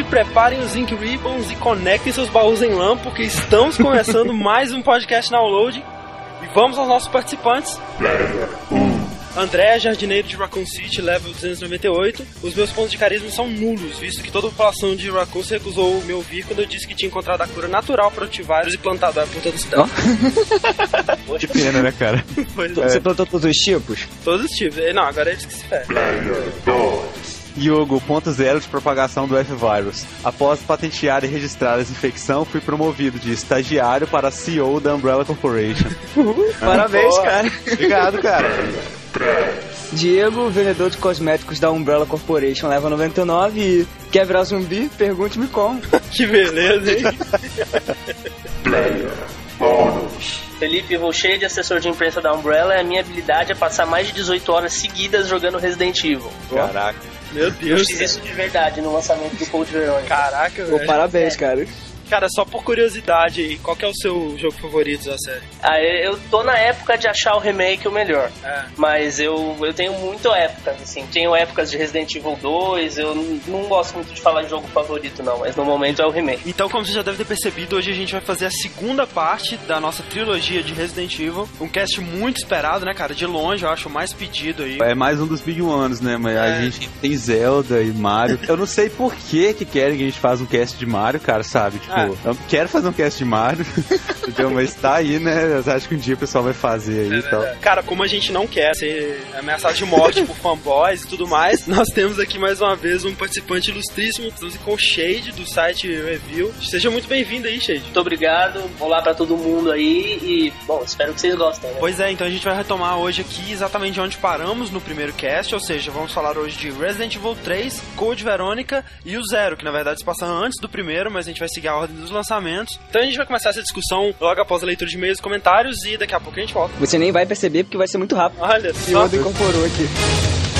Preparem os Ink Ribbons e conectem seus baús em LAN, porque estamos começando mais um podcast download. E vamos aos nossos participantes. André, jardineiro de Raccoon City, level 298. Os meus pontos de carisma são nulos, visto que toda a população de Raccoon se recusou me ouvir quando eu disse que tinha encontrado a cura natural para antivírus e plantado ela por todo o estado. Que pena, né, cara? Pois Você é. plantou todos os tipos? Todos os tipos. Não, agora eles que se ferram. Yogo, ponto zero de propagação do F-Virus. Após patentear e registrar essa infecção, fui promovido de estagiário para CEO da Umbrella Corporation. Parabéns, cara. Obrigado, cara. Diego, vendedor de cosméticos da Umbrella Corporation, leva 99 e quer virar zumbi? Pergunte-me como. Que beleza, hein? Felipe Rocher, assessor de imprensa da Umbrella, a minha habilidade é passar mais de 18 horas seguidas jogando Resident Evil. Caraca. Meu Eu Deus. fiz isso de verdade no lançamento do Code Verônica. Caraca, Pô, velho. parabéns, cara. Cara, só por curiosidade aí, qual que é o seu jogo favorito da série? Ah, eu tô na época de achar o remake o melhor. É. Mas eu, eu tenho muito épocas, assim. Tenho épocas de Resident Evil 2, eu não gosto muito de falar de jogo favorito, não. Mas no momento é o remake. Então, como você já deve ter percebido, hoje a gente vai fazer a segunda parte da nossa trilogia de Resident Evil. Um cast muito esperado, né, cara? De longe, eu acho o mais pedido aí. É mais um dos Big Ones, né? Mas a É. gente tem Zelda e Mario. Eu não sei por que que querem que a gente faça um cast de Mario, cara, sabe? Tipo, Ah. Eu quero fazer um cast de Mario, entendeu? Mas tá aí, né? Eu acho que um dia o pessoal vai fazer aí e tal. Cara, como a gente não quer ser ameaçado de morte por fanboys e tudo mais, nós temos aqui mais uma vez um participante ilustríssimo. Estamos com o Shade do site Review. Seja muito bem-vindo aí, Shade. Muito obrigado, olá pra todo mundo aí e, bom, espero que vocês gostem, né? Pois é, então a gente vai retomar hoje aqui exatamente onde paramos no primeiro cast, ou seja, vamos falar hoje de Resident Evil 3, Code Verônica e o Zero, que na verdade se passa antes do primeiro, mas a gente vai seguir a ordem dos lançamentos. Então a gente vai começar essa discussão logo após a leitura de e-mails e comentários e daqui a pouco a gente volta. Você nem vai perceber porque vai ser muito rápido. Olha só. o incorporou aqui.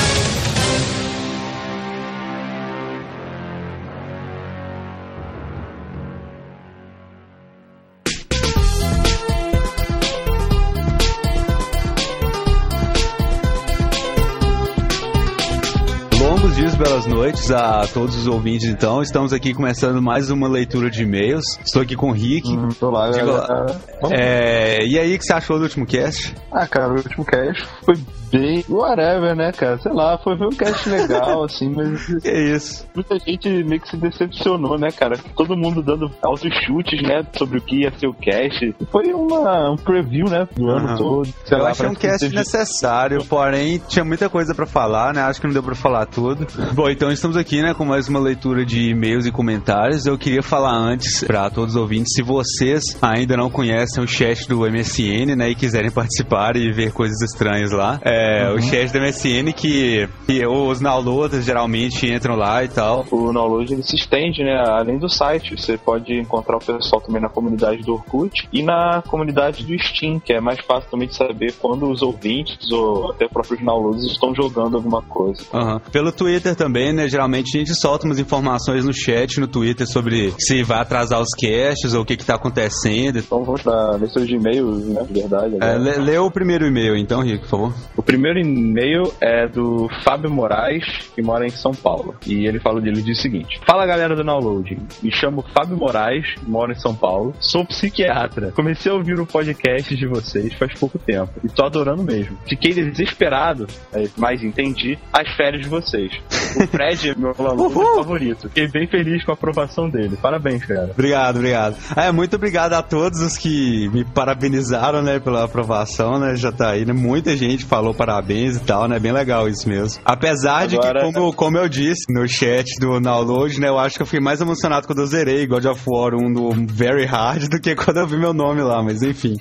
Dias, belas noites a todos os ouvintes, então. Estamos aqui começando mais uma leitura de e-mails. Estou aqui com o Rick. Olá, Diga galera. lá. É, e aí, o que você achou do último cast? Ah, cara, o último cast foi bem whatever, né, cara? Sei lá, foi, um cast legal, assim, mas Que isso? muita gente meio que se decepcionou, né, cara? Todo mundo dando altos chutes, né, sobre o que ia ser o cast. Foi uma, um preview, né, do ano todo. Sei Eu lá, achei um cast teve- necessário, porém tinha muita coisa pra falar, né? Acho que não deu pra falar tudo. Bom, então estamos aqui, né, com mais uma leitura de e-mails e comentários. Eu queria falar antes pra todos os ouvintes, se vocês ainda não conhecem o chat do MSN, né, e quiserem participar e ver coisas estranhas lá, é o chat do MSN que, que os downloaders geralmente entram lá e tal. O download ele se estende, né? Além do site, você pode encontrar o pessoal também na comunidade do Orkut e na comunidade do Steam, que é mais fácil também de saber quando os ouvintes ou até próprios downloads estão jogando alguma coisa. Aham. Pelo Twitter também, né? Geralmente a gente solta umas informações no chat, no Twitter, sobre se vai atrasar os caches ou o que que tá acontecendo. Então vamos para leitura de e-mails, né? De verdade. É, lê, lê o primeiro e-mail então, Rico, por favor. O primeiro e-mail é do Fábio Moraes, que mora em São Paulo. E ele fala dele diz o seguinte: Fala galera do Download, me chamo Fábio Moraes, moro em São Paulo, sou psiquiatra. Comecei a ouvir o podcast de vocês faz pouco tempo e tô adorando mesmo. Fiquei desesperado, é, mas entendi as férias de vocês. O Fred é meu aluno favorito. Fiquei bem feliz com a aprovação dele. Parabéns, cara. Obrigado, obrigado. É, muito obrigado a todos os que me parabenizaram, né, pela aprovação, né? Já tá aí, né? Muita gente falou parabéns e tal, né? Bem legal isso mesmo. Apesar de Agora- que, como, como eu disse no chat do download, né? Eu acho que eu fiquei mais emocionado quando eu zerei God of War 1 no Very Hard do que quando eu vi meu nome lá, mas enfim.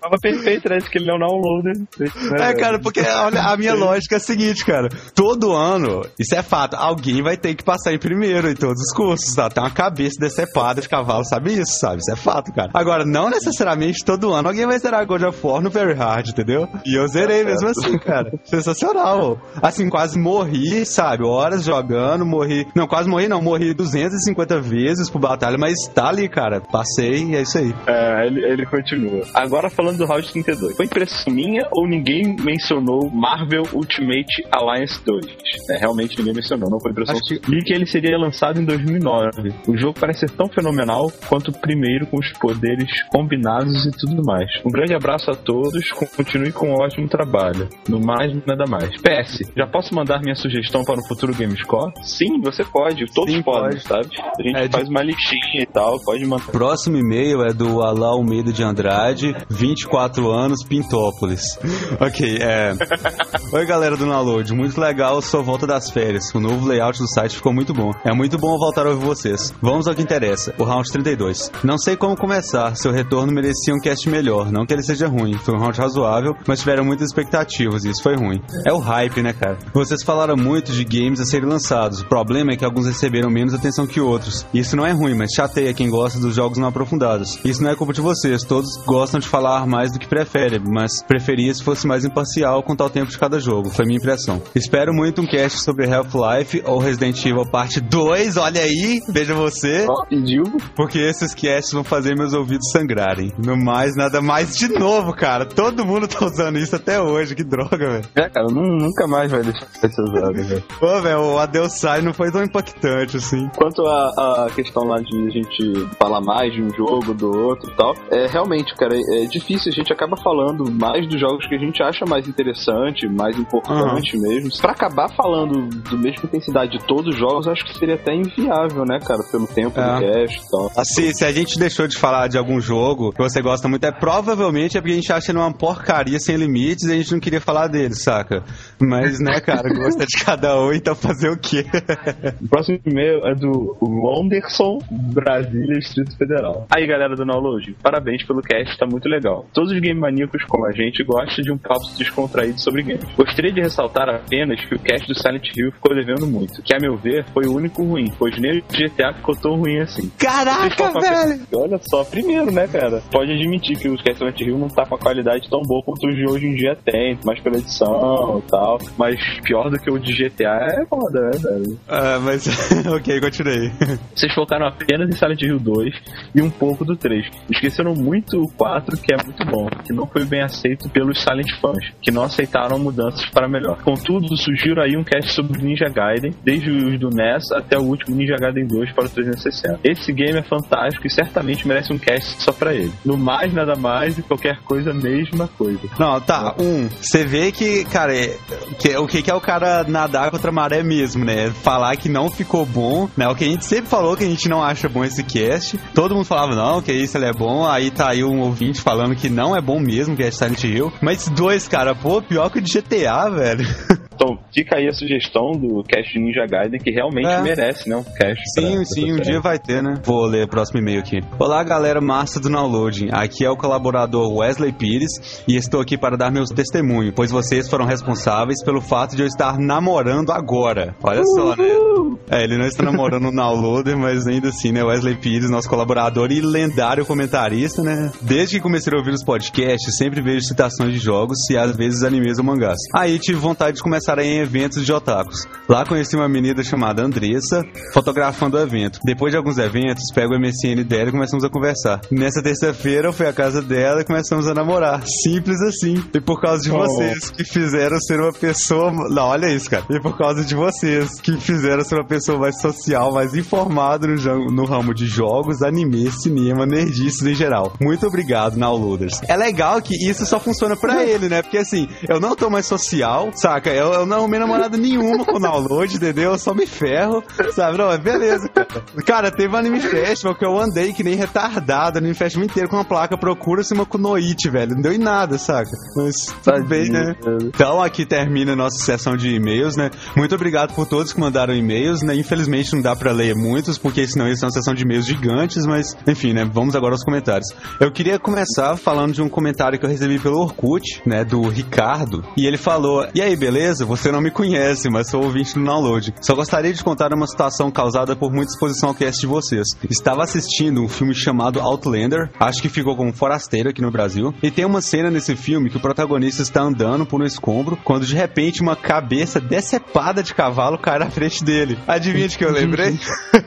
Prova perfeita, né? Que ele é um downloader. É, cara, porque olha, a minha lógica é a seguinte, cara. Todo ano, isso é fato, alguém vai ter que passar em primeiro em todos os cursos, tá? Tem uma cabeça decepada de cavalo, sabe isso, sabe? Isso é fato, cara. Agora, não necessariamente todo ano alguém vai zerar God of War no Very Hard, entendeu? E eu zerei mesmo assim, cara. Sensacional. Assim, quase morri, sabe? Horas jogando, morri. Não, quase morri, não. Morri 250 vezes por batalha, mas tá ali, cara. Passei e é isso aí. É, ele, ele continua. Agora falando do Round 32. Foi impressão minha ou ninguém mencionou Marvel Ultimate Alliance 2? É, realmente ninguém mencionou, não foi impressão Acho que... E que ele seria lançado em 2009. O jogo parece ser tão fenomenal quanto o primeiro com os poderes combinados e tudo mais. Um grande abraço a todos, continue com um ótimo trabalho. No mais, nada mais. PS, já posso mandar minha sugestão para o futuro Gamescore? Sim, você pode, todos Sim, podem, pode. sabe? A gente É, de- faz uma listinha e tal, pode mandar. Próximo e-mail é do Alá Almeida de Andrade, 24 anos, Pintópolis. ok, é. Oi, galera do Download. Muito legal sua volta das férias. O novo layout do site ficou muito bom. É muito bom voltar a ouvir vocês. Vamos ao que interessa, o round 32. Não sei como começar, seu retorno merecia um cast melhor. Não que ele seja ruim, foi um round razoável, mas tiveram muitas expectativas e isso foi ruim. É o hype, né, cara? Vocês falaram muito de games a serem lançados. O problema é que alguns receberam menos atenção que outros. Isso não é ruim, mas chateia quem gosta dos jogos não aprofundados. Isso não é culpa de vocês, todos gostam de falar mais do que preferem, mas preferia se fosse mais imparcial quanto ao tempo de cada jogo. Foi minha impressão. Espero muito um cast sobre Half-Life ou Resident Evil Parte 2. Olha aí, veja você. Pediu. Porque esses casts vão fazer meus ouvidos sangrarem. No mais, nada mais de novo, cara. Todo mundo tá usando isso até hoje. Que droga, velho. É, cara, nu- nunca mais vai deixar de ser usado, velho. Pô, velho, o Adeus Sai não foi tão impactante assim. Quanto à questão lá de a gente falar mais de um jogo, do outro e tal, é realmente, cara, é, é difícil. A gente acaba falando mais dos jogos que a gente acha mais interessante, mais importante mesmo. Pra acabar falando do mesma intensidade de todos os jogos, acho que seria até inviável, né, cara, pelo tempo É. do cast e tal. Assim, se a gente deixou de falar de algum jogo que você gosta muito, é provavelmente é porque a gente acha ele uma porcaria sem limites e a gente não queria falar dele, saca? Mas, né, cara, gosta de cada um, então fazer o quê? O próximo e-mail é do Wanderson Brasília Distrito Federal. Aí, galera do Download, parabéns pelo cast, tá muito legal. Todos os game maníacos como a gente gostam de um papo descontraído sobre games. Gostaria de ressaltar apenas que o cast do Silent Hill ficou devendo muito, que a meu ver foi o único ruim, pois nem o GTA ficou tão ruim assim. Caraca, velho! Olha só, primeiro, né, cara? Pode admitir que o cast do Silent Hill não tá com a qualidade tão boa quanto os de hoje em dia tem, mais pela edição e tal, mas pior do que o de GTA é foda, né, velho? Ah, mas, ok, continuei. Vocês focaram apenas em Silent Hill 2 e um pouco do 3. Esqueceram muito o 4, que é muito bom, que não foi bem aceito pelos Silent fãs, que não aceitaram mudanças para melhor. Contudo, surgiram aí um cast sobre Ninja Gaiden, desde os do NES até o último Ninja Gaiden 2 para o 360. Esse game é fantástico e certamente merece um cast só para ele. No mais, nada mais e qualquer coisa, mesma coisa. Não, tá, um, você vê que, cara, é- que- o que, que é o cara nadar contra a maré mesmo, né? Falar que não ficou bom, né? O que a gente sempre falou que a gente não acha bom esse cast. Todo mundo falava, não, que isso ele é bom. Aí tá aí um ouvinte falando que não é bom mesmo, que é Silent Hill. Mas dois, cara, pô, pior que o de GTA, velho. Fica aí a sugestão do cast de Ninja Gaiden, que realmente É. merece, né? Um cast. Sim, pra- sim, pra um dia vai ter, né? Vou ler o próximo e-mail aqui. Olá, galera massa do Downloading. Aqui é o colaborador Wesley Pires e estou aqui para dar meu testemunho, pois vocês foram responsáveis pelo fato de eu estar namorando agora. Olha só, né? É, ele não está namorando o Downloader, mas ainda assim, né? Wesley Pires, nosso colaborador e lendário comentarista, né? Desde que comecei a ouvir os podcasts, sempre vejo citações de jogos e às vezes animes ou mangás. Aí tive vontade de começar a eventos de otakus. Lá conheci uma menina chamada Andressa, fotografando o evento. Depois de alguns eventos, pego o MSN dela e começamos a conversar. Nessa terça-feira, eu fui à casa dela e começamos a namorar. Simples assim. E por causa de Oh. vocês que fizeram ser uma pessoa. Não, olha isso, cara. E por causa de vocês que fizeram ser uma pessoa mais social, mais informada no, no ramo de jogos, anime, cinema, nerdices em geral. Muito obrigado, Nowloaders. É legal que isso só funciona pra ele, né? Porque assim, eu não tô mais social, saca? Eu, eu não arrumei namorada nenhuma com o download, entendeu? Eu só me ferro, sabe? Não, é beleza, cara. Cara, teve um Anime Festival que eu andei que nem retardado, Anime Festival inteiro com uma placa procura-se uma Kunoichi, velho. Não deu em nada, saca? Mas tudo bem, né? Então aqui termina a nossa sessão de e-mails, né? Muito obrigado por todos que mandaram e-mails, né? Infelizmente não dá pra ler muitos, porque senão isso é uma sessão de e-mails gigantes, mas enfim, né? Vamos agora aos comentários. Eu queria começar falando de um comentário que eu recebi pelo Orkut, né? Do Ricardo. E ele falou: E aí, beleza? Você não me conhece, mas sou ouvinte do download. Só gostaria de contar uma situação causada por muita exposição ao cast de vocês. Estava assistindo um filme chamado Outlander, acho que ficou como forasteiro aqui no Brasil, e tem uma cena nesse filme que o protagonista está andando por um escombro, quando de repente uma cabeça decepada de cavalo cai na frente dele. Adivinha de que eu lembrei?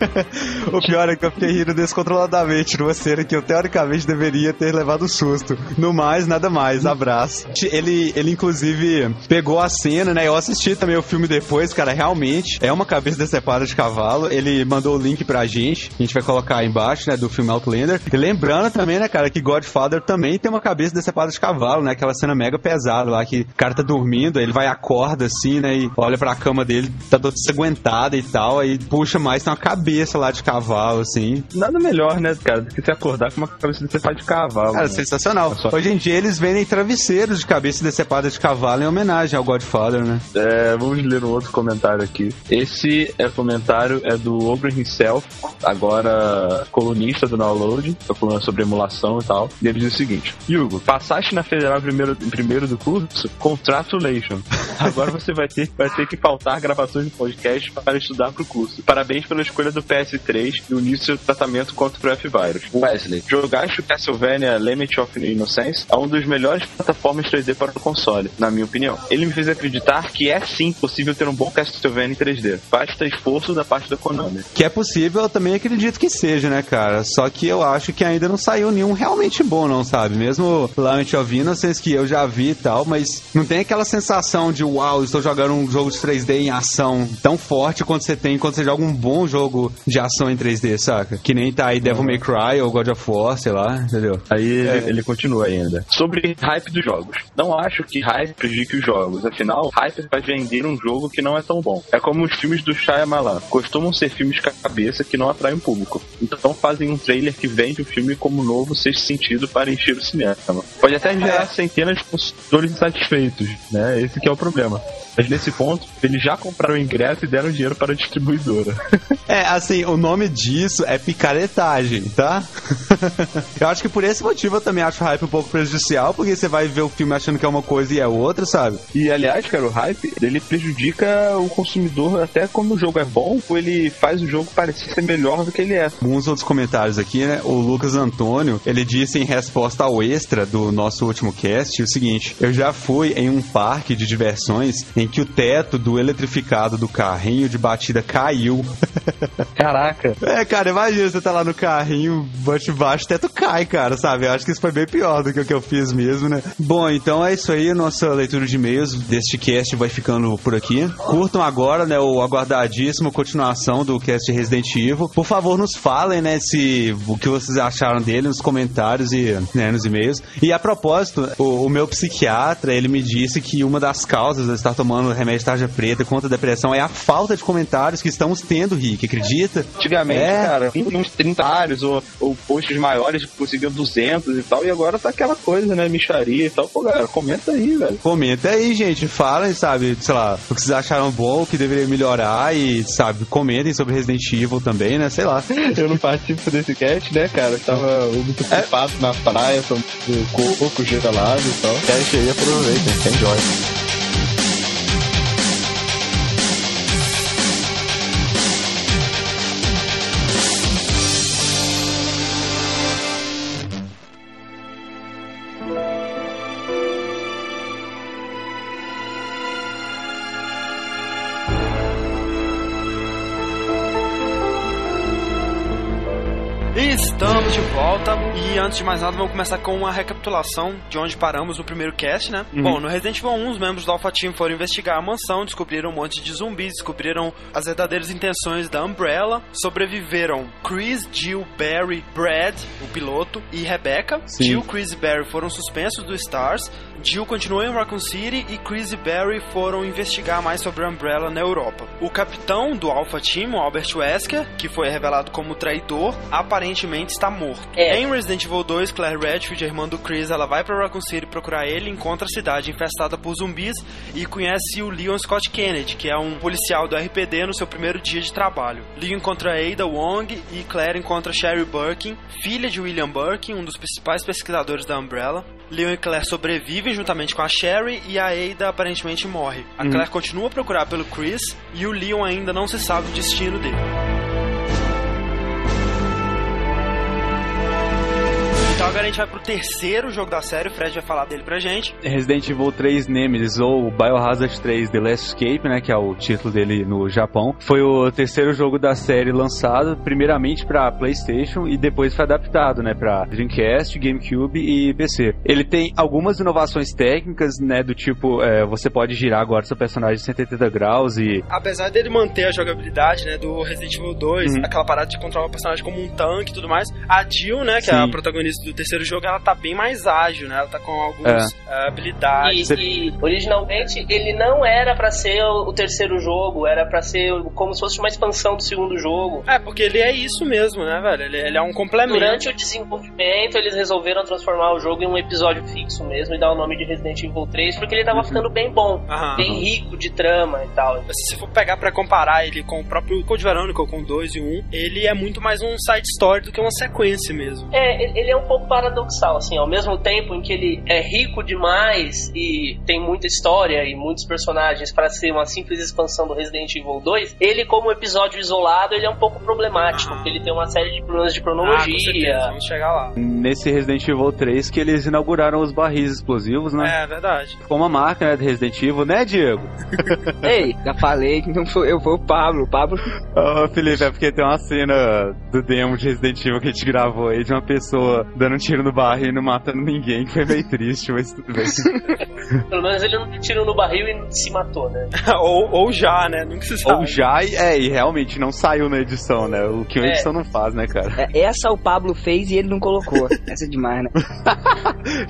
o pior é que eu fiquei rindo descontroladamente numa cena que eu teoricamente deveria ter levado susto. No mais, nada mais. Abraço. Ele, ele inclusive pegou a cena, né? Eu assisti também o filme depois, cara. Realmente é uma cabeça decepada de cavalo. Ele mandou o link pra gente. A gente vai colocar aí embaixo, né? Do filme Outlander. E lembrando também, né, cara, que Godfather também tem uma cabeça decepada de cavalo, né? Aquela cena mega pesada lá que o cara tá dormindo, ele vai acorda assim, né? E olha pra cama dele, tá toda ensanguentada e tal. Aí puxa mais, tem uma cabeça lá de cavalo, assim. Nada melhor, né, cara, do que se acordar com uma cabeça decepada de cavalo. Cara, né? sensacional. É só- Hoje em dia eles vendem travesseiros de cabeça decepada de cavalo em homenagem ao Godfather, né? É, vamos ler um outro comentário aqui. Esse é comentário é do Obrey himself, agora colunista do Download, tá falando sobre emulação e tal. E ele diz o seguinte: Hugo, passaste na Federal primeiro, primeiro do curso? Congratulations. Agora você vai ter, vai ter que faltar gravações de podcast para estudar pro curso. Parabéns pela escolha do PS3 e o início do tratamento contra o F-Virus. Wesley, jogaste o Castlevania Limit of Innocence é um dos melhores plataformas 3D para o console, na minha opinião. Ele me fez acreditar que é sim possível ter um bom Castlevania em 3D. Basta esforço da parte da Konami. Que é possível, eu também acredito que seja, né, cara? Só que eu acho que ainda não saiu nenhum realmente bom, não, sabe? Mesmo Lament of Innocence, que eu já vi e tal, mas não tem aquela sensação de uau, estou jogando um jogo de 3D em ação tão forte quanto você tem quando você joga um bom jogo de ação em 3D, saca? Que nem tá aí Devil May Cry ou God of War, sei lá, entendeu? Aí ele, É. ele continua ainda. Sobre hype dos jogos. Não acho que hype prejudique os jogos. Afinal, hype faz vender um jogo que não é tão bom. É como os filmes do Shyamalan. Costumam ser filmes cabeça que não atraem o público. Então fazem um trailer que vende o filme como novo sexto sentido para encher o cinema. Pode até gerar centenas de consumidores insatisfeitos, né? Esse que é o problema. Mas nesse ponto, eles já compraram o ingresso e deram dinheiro para a distribuidora. É, assim, o nome disso é picaretagem, tá? eu acho que por esse motivo eu também acho o hype um pouco prejudicial, porque você vai ver o filme achando que é uma coisa e é outra, sabe? E aliás, cara, o hype ele prejudica o consumidor até quando o jogo é bom, ou ele faz o jogo parecer ser melhor do que ele é. Alguns outros comentários aqui, né? O Lucas Antônio, ele disse em resposta ao extra do nosso último cast o seguinte: Eu já fui em um parque de diversões em que o teto do eletrificado do carrinho de batida caiu. Caraca. É, cara, imagina você tá lá no carrinho, bate baixo, o teto cai, cara, sabe? Eu acho que isso foi bem pior do que o que eu fiz mesmo, né? Bom, então é isso aí, nossa leitura de e-mails deste cast vai ficando por aqui. Curtam agora, né, o aguardadíssimo continuação do cast Resident Evil. Por favor, nos falem, né, se o que vocês acharam dele nos comentários e né, nos e-mails. E a propósito, o, o meu psiquiatra, ele me disse que uma das causas de estar tomando remédio de tarja preta contra a depressão é a falta de comentários que estamos tendo, Rick, acredita? Antigamente, É. cara, uns 30 áreos ou, ou posts maiores conseguiam 200 e tal, e agora tá aquela coisa, né, micharia e tal. Pô, galera, comenta aí, velho. Comenta aí, gente. Falem, sabe, sei lá, o que vocês acharam bom, o que deveria melhorar e, sabe, comentem sobre Resident Evil também, né? Sei lá. Eu não participo desse cast, né, cara? Eu tava muito ocupado na praia, tomando coco gelado e tal. Cast aí, aproveitem, enjoy. Antes de mais nada vamos começar com uma recapitulação de onde paramos no primeiro cast, né? Bom, no Resident Evil 1, os membros do Alpha Team foram investigar a mansão, descobriram um monte de zumbis, descobriram as verdadeiras intenções da Umbrella, sobreviveram Chris, Jill, Barry, Brad, o piloto, e Rebecca. Sim. Jill, Chris e Barry foram suspensos do Stars. Jill continuou em Raccoon City e Chris e Barry foram investigar mais sobre a Umbrella na Europa. O capitão do Alpha Team, Albert Wesker, que foi revelado como traidor, aparentemente está morto. É. Em Resident Evil 2, Claire Redfield, a irmã do Chris, ela vai para Raccoon City procurar ele, encontra a cidade infestada por zumbis e conhece o Leon Scott Kennedy, que é um policial do RPD no seu primeiro dia de trabalho. Leon encontra Ada Wong e Claire encontra Sherry Birkin, filha de William Birkin, um dos principais pesquisadores da Umbrella. Leon e Claire sobrevivem juntamente com a Sherry e a Ada aparentemente morre. A Uhum. Claire continua a procurar pelo Chris e o Leon ainda não se sabe o destino dele. Agora a gente vai pro terceiro jogo da série, o Fred vai falar dele pra gente. Resident Evil 3 Nemesis ou Biohazard 3 The Last Escape, né, que é o título dele no Japão, foi o terceiro jogo da série lançado, primeiramente para PlayStation e depois foi adaptado, né, para Dreamcast, GameCube e PC. Ele tem algumas inovações técnicas, né, do tipo é, você pode girar agora seu personagem 180 graus e Apesar dele manter a jogabilidade, né, do Resident Evil 2, Uhum. aquela parada de controlar o personagem como um tanque e tudo mais, a Jill, né, que é a Sim. protagonista do terceiro jogo, ela tá bem mais ágil, né? Ela tá com algumas eh, habilidades. E, e, originalmente ele não era pra ser o, terceiro jogo, era pra ser como se fosse uma expansão do segundo jogo. É, porque ele é isso mesmo, né, velho? Ele, ele é um complemento. Durante o desenvolvimento, eles resolveram transformar o jogo em um episódio fixo mesmo e dar o nome de Resident Evil 3, porque ele tava ficando bem bom, Aham. bem rico de trama e tal. Se você for pegar pra comparar ele com o próprio Code Veronica, com o 2 e o 1, ele é muito mais um side story do que uma sequência mesmo. É, ele é um pouco paradoxal, assim, ao mesmo tempo em que ele é rico demais e tem muita história e muitos personagens para ser uma simples expansão do Resident Evil 2, ele como episódio isolado, ele é um pouco problemático, Ah. porque ele tem uma série de problemas de Ah, certeza, cronologia. vamos chegar lá. nesse Resident Evil 3 que eles inauguraram os barris explosivos, né? É, verdade. Ficou uma marca, né, do Resident Evil, né, Diego? Ei, já falei que não foi eu, foi o Pablo. Pablo Ô, Felipe, é porque tem uma cena do demo de Resident Evil que a gente gravou aí de uma pessoa dando tiro no barril e não matando ninguém, que foi meio triste, mas tudo bem. Pelo menos ele não tirou no barril e não se matou, né? ou, ou já, né? Nunca se sabe. Ou já, e- é, e realmente não saiu na edição, né? O que uma É. edição não faz, né, cara? É, Essa o Pablo fez e ele não colocou. Essa é demais, né?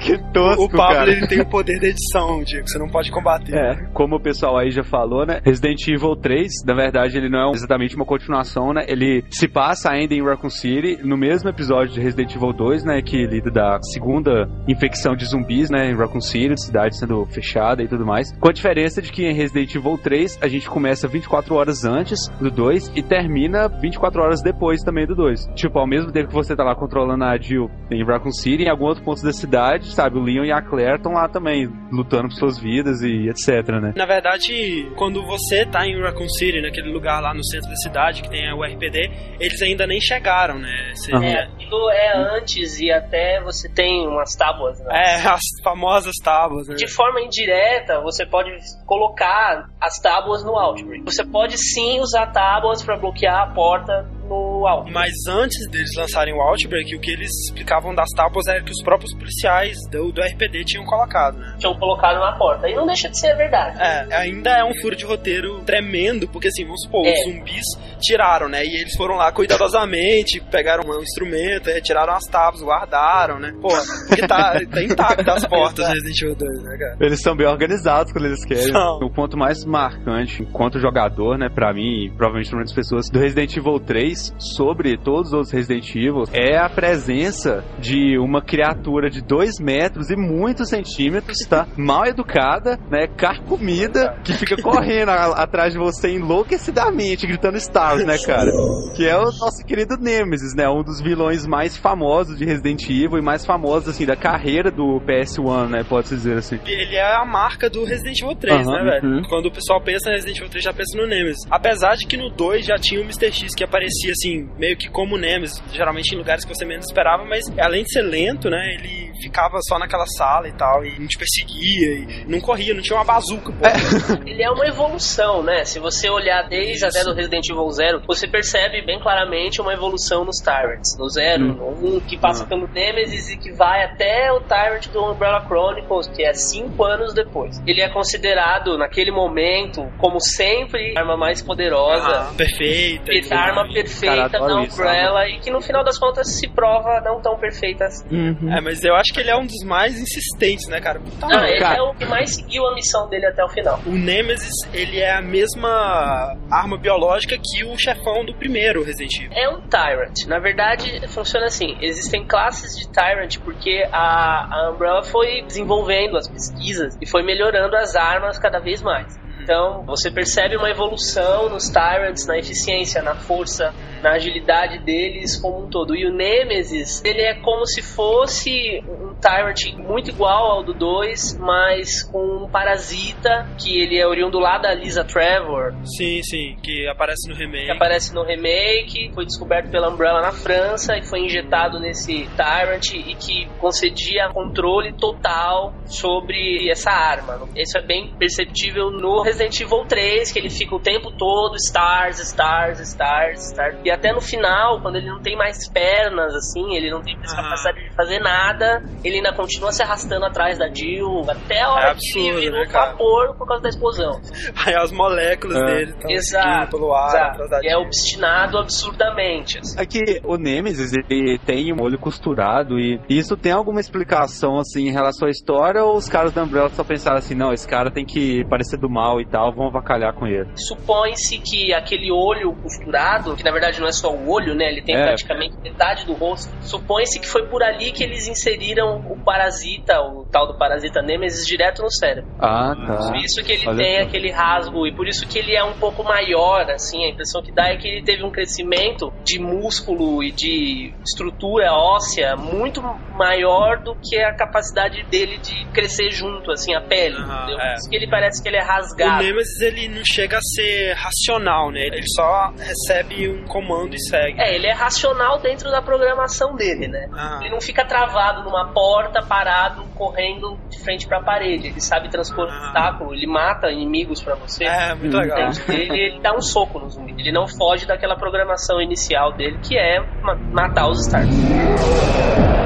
Que tosco, O Pablo, cara. ele tem o poder da edição, Diego, você não pode combater. É. Como o pessoal aí já falou, né? Resident Evil 3, na verdade, ele não é exatamente uma continuação, né? Ele se passa ainda em Raccoon City, no mesmo episódio de Resident Evil 2, né? Que lida da segunda infecção de zumbis, né? Em Raccoon City, cidade sendo fechada e tudo mais. Com a diferença de que em Resident Evil 3, a gente começa 24 horas antes do 2 e termina 24 horas depois também do 2. Tipo, ao mesmo tempo que você tá lá controlando a Jill em Raccoon City, em algum outro ponto da cidade, sabe? O Leon e a Claire estão lá também, lutando por suas vidas e etc, né? Na verdade, quando você tá em Raccoon City, naquele lugar lá no centro da cidade que tem o RPD, eles ainda nem chegaram, né? Você- Aham. É, aquilo é antes e até você tem umas tábuas, né? É, as famosas tábuas, né? De forma indireta, você pode colocar as tábuas no Outbreak. Você pode sim usar tábuas para bloquear a porta no Outbreak. Mas antes deles lançarem o Outbreak, o que eles explicavam das tábuas era que os próprios policiais do, do RPD tinham colocado, né? Tinham colocado na porta. E não deixa de ser verdade. É, ainda é um furo de roteiro tremendo, porque assim, vamos supor, É. os zumbis tiraram, né? E eles foram lá cuidadosamente, pegaram um instrumento, retiraram as tábuas, guardaram, né? Pô, porque tá, tá intacto as portas do Resident Evil 2, né, cara? Eles são bem organizados quando eles querem. São. O ponto mais marcante, enquanto jogador, né, pra mim, e provavelmente pra muitas pessoas, do Resident Evil 3, sobre todos os outros Resident Evil, é a presença de uma criatura de 2 metros e muitos centímetros, tá? Mal educada, né, carcomida, que fica correndo a- atrás de você enlouquecidamente, gritando Stars, né, cara? Que é o nosso querido Nemesis, né? Um dos vilões mais famosos de Resident Evil e mais famosos, assim, da carreira do PS1, né? Pode-se dizer assim. Ele é a marca do Resident Evil 3, Aham, né, velho? uhum. Quando o pessoal pensa em Resident Evil 3, já pensa no Nemesis. Apesar de que no 2 já tinha o Mr. X, que aparecia assim, meio que como Nemesis, geralmente em lugares que você menos esperava, mas além de ser lento, né, ele ficava só naquela sala e tal, e não te perseguia, e não corria, não tinha uma bazuca, pô. Ele é uma evolução, né? Se você olhar desde até do Resident Evil 0, você percebe bem claramente uma evolução nos Tyrants. No 0, Hum. no 1, que passa pelo Nemesis e que vai até o Tyrant do Umbrella Chronicles, que é 5 anos depois. Ele é considerado, naquele momento, como sempre, a arma mais poderosa. Ah, perfeita. e A arma mais. Perfeita Cara, da adoro isso, Umbrella e que no final das contas se prova não tão perfeita assim. Uhum. É, mas eu acho que ele é um dos mais insistentes, né, cara? Puta Não, merda. ele cara. é o que mais seguiu a missão dele até o final. O Nemesis, ele é a mesma arma biológica que o chefão do primeiro Resident Evil. É um Tyrant. Na verdade, funciona assim: existem classes de Tyrant porque a, a Umbrella foi desenvolvendo as pesquisas e foi melhorando as armas cada vez mais. Então, você percebe uma evolução nos Tyrants, na eficiência, na força, na agilidade deles como um todo. E o Nemesis, ele é como se fosse um Tyrant muito igual ao do 2, mas com um parasita, que ele é oriundo lá da Lisa Trevor. Sim, sim, que aparece no remake. Que aparece no remake, foi descoberto pela Umbrella na França e foi injetado nesse Tyrant e que concedia controle total sobre essa arma. Isso é bem perceptível no Resident Evil 3, que ele fica o tempo todo stars, stars, stars, stars. E até no final, quando ele não tem mais pernas, assim, ele não tem mais capacidade de fazer nada, ele ainda continua se arrastando atrás da Jill, até a hora É absurdo, que ele vira né, um vapor por causa da explosão. Aí as moléculas É. dele estão Exato. pelo ar. exato. atrás da E é Jill. obstinado absurdamente. assim. É que o Nemesis, ele tem um olho costurado e isso tem alguma explicação, assim, em relação à história ou os caras da Umbrella só pensaram assim, não, esse cara tem que parecer do mal e tal, vamos avacalhar com ele. Supõe-se que aquele olho costurado, que na verdade não é só o olho, né? Ele tem É. praticamente metade do rosto. Supõe-se que foi por ali que eles inseriram o parasita, o tal do parasita Nemesis, direto no cérebro. Ah, tá. Por isso que ele Olha tem só. aquele rasgo e por isso que ele é um pouco maior, assim, a impressão que dá é que ele teve um crescimento de músculo e de estrutura óssea muito maior do que a capacidade dele de crescer junto, assim, a pele, Aham, entendeu? é. Por isso que ele parece que ele é O rasgado. Nemesis ele não chega a ser racional, né? Ele só recebe um comando e segue. É, ele é racional dentro da programação dele, né? Ah. Ele não fica travado numa porta, parado, correndo de frente pra parede. Ele sabe transpor Ah. obstáculo, ele mata inimigos pra você. É, muito legal. Ele, ele dá um soco no zumbi. Ele não foge daquela programação inicial dele, que é ma- matar os Starks.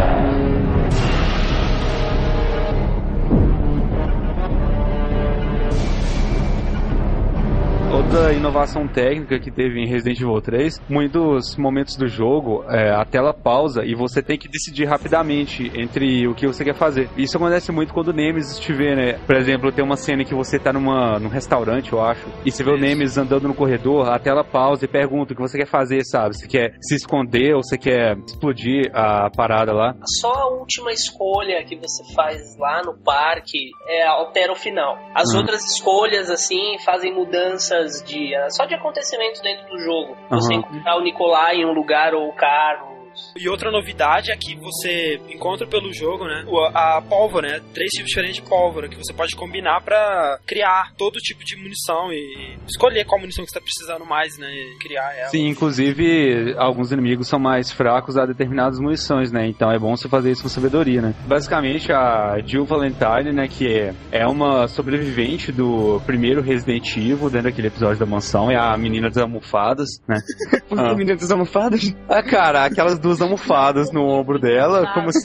Outra inovação técnica que teve em Resident Evil 3, muitos momentos do jogo, é, a tela pausa e você tem que decidir rapidamente entre o que você quer fazer. Isso acontece muito quando o Nemesis te vê, né? Por exemplo, tem uma cena que você tá numa, num restaurante, eu acho, e você vê o Isso. Nemesis andando no corredor, a tela pausa e pergunta o que você quer fazer, sabe? Você quer se esconder ou você quer explodir a parada lá. Só a última escolha que você faz lá no parque é, altera o final. As Uhum. outras escolhas, assim, fazem mudanças de. só de acontecimentos dentro do jogo. Você Uhum. encontrar o Nicolai em um lugar ou o E outra novidade é que você encontra pelo jogo, né? A pólvora, né? Três tipos diferentes de pólvora que você pode combinar pra criar todo tipo de munição e escolher qual munição que você tá precisando mais, né? E criar ela. Sim, inclusive, alguns inimigos são mais fracos a determinadas munições, né? Então é bom você fazer isso com sabedoria, né? Basicamente, a Jill Valentine, né, que é, é uma sobrevivente do primeiro Resident Evil, dentro daquele episódio da mansão, é a menina das almofadas, né? Por que Ah. menina das almofadas? Ah, cara, aquelas duas almofadas no ombro dela, como se...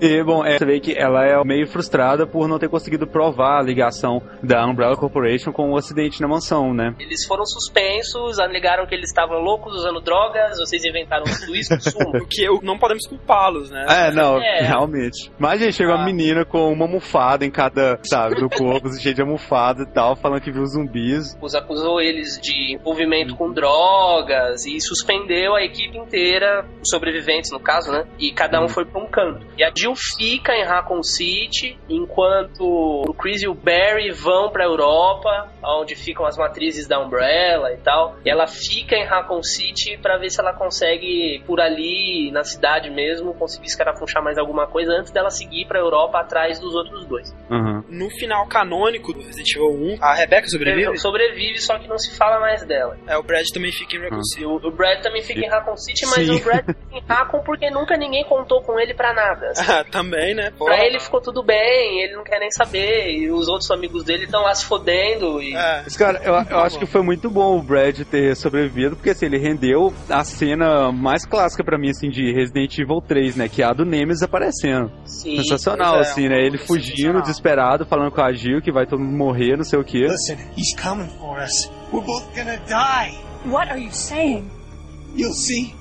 E, bom, é, você vê que ela é meio frustrada por não ter conseguido provar a ligação da Umbrella Corporation com o acidente na mansão, né? Eles foram suspensos, alegaram que eles estavam loucos usando drogas, vocês inventaram tudo isso, sumo. O que eu, não podemos culpá-los, né? É, não, É. realmente. Mas, gente, chegou Ah. uma menina com uma almofada em cada, sabe, do corpo, cheio de almofada e tal, falando que viu zumbis. Os acusou eles de envolvimento com drogas e suspendeu a equipe inteira, os sobreviventes no caso, né? E cada um foi pra um canto. E a Jill fica em Raccoon City, enquanto o Chris e o Barry vão pra Europa, onde ficam as matrizes da Umbrella e tal. E ela fica em Raccoon City pra ver se ela consegue, por ali, na cidade mesmo, conseguir escarafunchar mais alguma coisa antes dela seguir pra Europa atrás dos outros dois. Uhum. No final canônico do Resident Evil 1, a Rebecca sobrevive. Sobrevive, só que não se fala mais dela. É, o Brad também fica em Raccoon City. E o, o Brad também fica em Raccoon City, mas Sim. O Brad Raccoon porque nunca ninguém contou com ele pra nada. Ah, também, né? Pô, Pra ele ficou tudo bem, ele não quer nem saber, e os outros amigos dele estão lá se fodendo. E... É. Mas, cara, eu, eu acho que foi muito bom o Brad ter sobrevivido, porque assim, ele rendeu a cena mais clássica pra mim, assim, de Resident Evil 3, né? Que é a do Nemesis aparecendo. Sim. Sensacional, é, assim, né? Ele sensacional. fugindo, desesperado, falando com a Jill que vai todo mundo morrer, não sei o quê. Listen, he's coming for us. We're both gonna die. What are you saying? You'll see.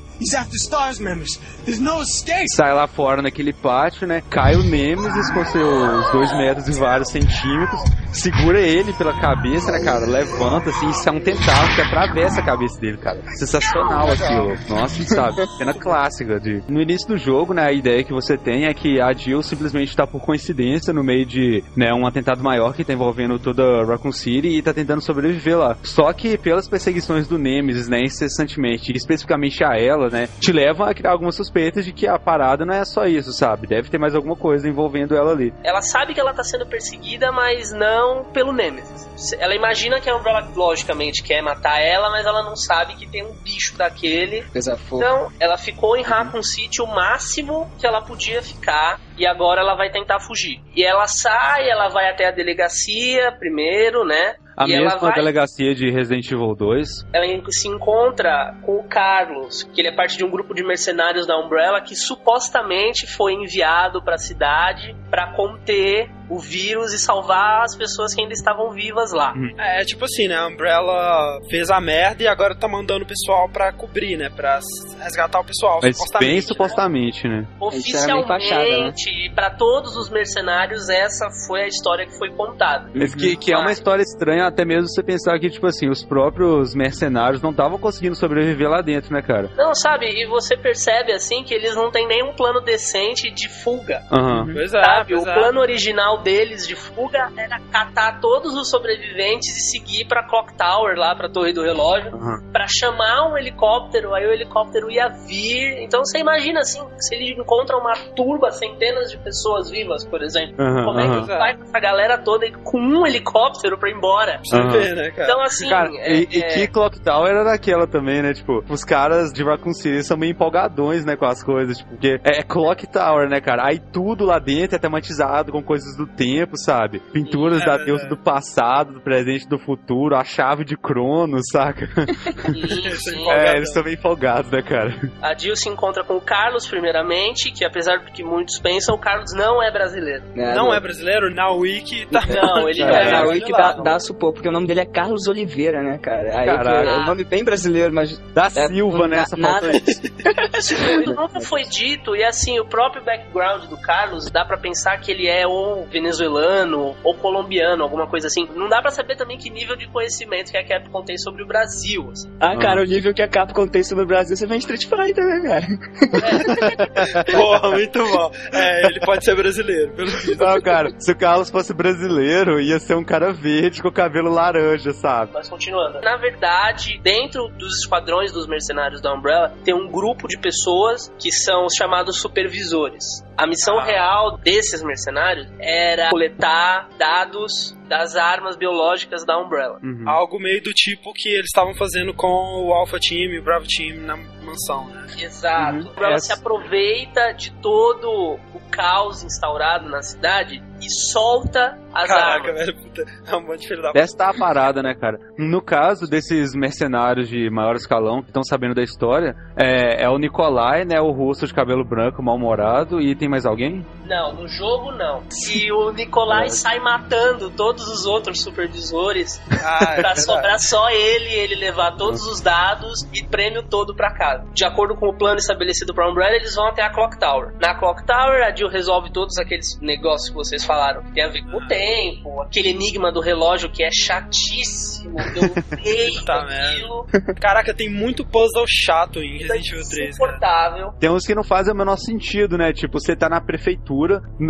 Sai lá fora naquele pátio, né? Cai o Nemesis com seus dois metros e vários centímetros. Segura ele pela cabeça, né, cara? Levanta, assim, isso é um tentáculo que atravessa a cabeça dele, cara. Sensacional aquilo. Nossa, sabe? Cena clássica. De... No início do jogo, né, a ideia que você tem é que a Jill simplesmente tá por coincidência no meio de né, um atentado maior que tá envolvendo toda Raccoon City e tá tentando sobreviver lá. Só que pelas perseguições do Nemesis, né, incessantemente, especificamente a ela, né, te levam a criar algumas suspeitas de que a parada não é só isso, sabe? Deve ter mais alguma coisa envolvendo ela ali. Ela sabe que ela tá sendo perseguida, mas não pelo Nemesis. Ela imagina que a Umbrella, logicamente, quer matar ela, mas ela não sabe que tem um bicho daquele. Então, ela ficou em Raccoon City o máximo que ela podia ficar e agora ela vai tentar fugir. E ela sai, ela vai até a delegacia primeiro, né? A e mesma vai... delegacia de Resident Evil 2. Ela se encontra com o Carlos, que ele é parte de um grupo de mercenários da Umbrella que supostamente foi enviado para a cidade para conter o vírus e salvar as pessoas que ainda estavam vivas lá. Hum. É, tipo assim, né? A Umbrella fez a merda e agora tá mandando o pessoal pra cobrir, né? Pra resgatar o pessoal. Mas supostamente, bem supostamente, né? né? Oficialmente, para todos os mercenários, essa foi a história que foi contada. Mas que, que é uma história estranha, até mesmo você pensar que, tipo assim, os próprios mercenários não estavam conseguindo sobreviver lá dentro, né, cara? Não, sabe? E você percebe, assim, que eles não têm nenhum plano decente de fuga. Uhum. Pois é, Sabe? pois o é. plano original deles de fuga era catar todos os sobreviventes e seguir pra Clock Tower, lá pra Torre do Relógio, Uhum. pra chamar um helicóptero, aí o helicóptero ia vir. Então você imagina assim, se ele encontra uma turba, centenas de pessoas vivas, por exemplo. Uhum, Como é uhum. que vai com essa galera toda com um helicóptero pra ir embora? Pra você Aham. ver, né, cara? Então assim, Cara, é- e, e é- que Clock Tower era daquela também, né? Tipo, os caras de Raccoon City são meio empolgadões, né, com as coisas, tipo, porque é, é Clock Tower, né, cara? Aí tudo lá dentro é tematizado com coisas do tempo, sabe? Pinturas da é, deusa é. do passado, do presente, do futuro, a chave de Cronos, saca? sim. É, eles são bem empolgados, né, cara? A Jill se encontra com o Carlos primeiramente, que apesar do que muitos pensam, o Carlos não é brasileiro. Não é brasileiro? Na Wiki tá. Não, ele É, é. na Wiki dá, dá a supor, porque o nome dele é Carlos Oliveira, né, cara? Aí Caralho. é um nome bem brasileiro, mas. Da É, Silva, né? Essa nada- falta isso. Nunca foi dito, e assim, o próprio background do Carlos, dá pra pensar que ele é ou venezuelano ou colombiano, alguma coisa assim. Não dá pra saber também que nível de conhecimento que a Capcom tem sobre o Brasil. assim. Ah, cara, o nível que a Capcom tem sobre o Brasil, você vem de Street Fighter, né, cara? Porra, muito bom. É, ele pode ser brasileiro, pelo visto. Não, cara, se o Carlos fosse brasileiro, ia ser um cara verde com cabelo laranja, sabe? Mas continuando. Na verdade, dentro dos esquadrões dos mercenários da Umbrella, tem um grupo de pessoas que são os chamados supervisores. A missão Ah. real desses mercenários era coletar dados das armas biológicas da Umbrella. Uhum. Algo meio do tipo que eles estavam fazendo com o Alpha Team e o Bravo Team na mansão, né? Exato. Uhum. Ela Essa- se aproveita de todo o caos instaurado na cidade e solta as Caraca, armas. velho, puta, é um monte de filho da puta. Dessa tá a parada, né, cara? No caso desses mercenários de maior escalão que estão sabendo da história, é, é o Nikolai, né? O russo de cabelo branco, mal-humorado, e tem mais alguém? Não, no jogo não. E o Nikolai sai matando todos os outros supervisores Ah, é pra sobrar só ele, ele levar todos os dados e prêmio todo pra casa. De acordo com o plano estabelecido pra Umbrella, eles vão até a Clock Tower. Na Clock Tower, a Jill resolve todos aqueles negócios que vocês falaram, que tem a ver com o tempo, aquele enigma do relógio que é chatíssimo, eu odeio aquilo, Caraca, tem muito puzzle chato em Resident Evil 3, cara. insuportável. Tem uns que não fazem o menor sentido, né? Tipo, você tá na prefeitura.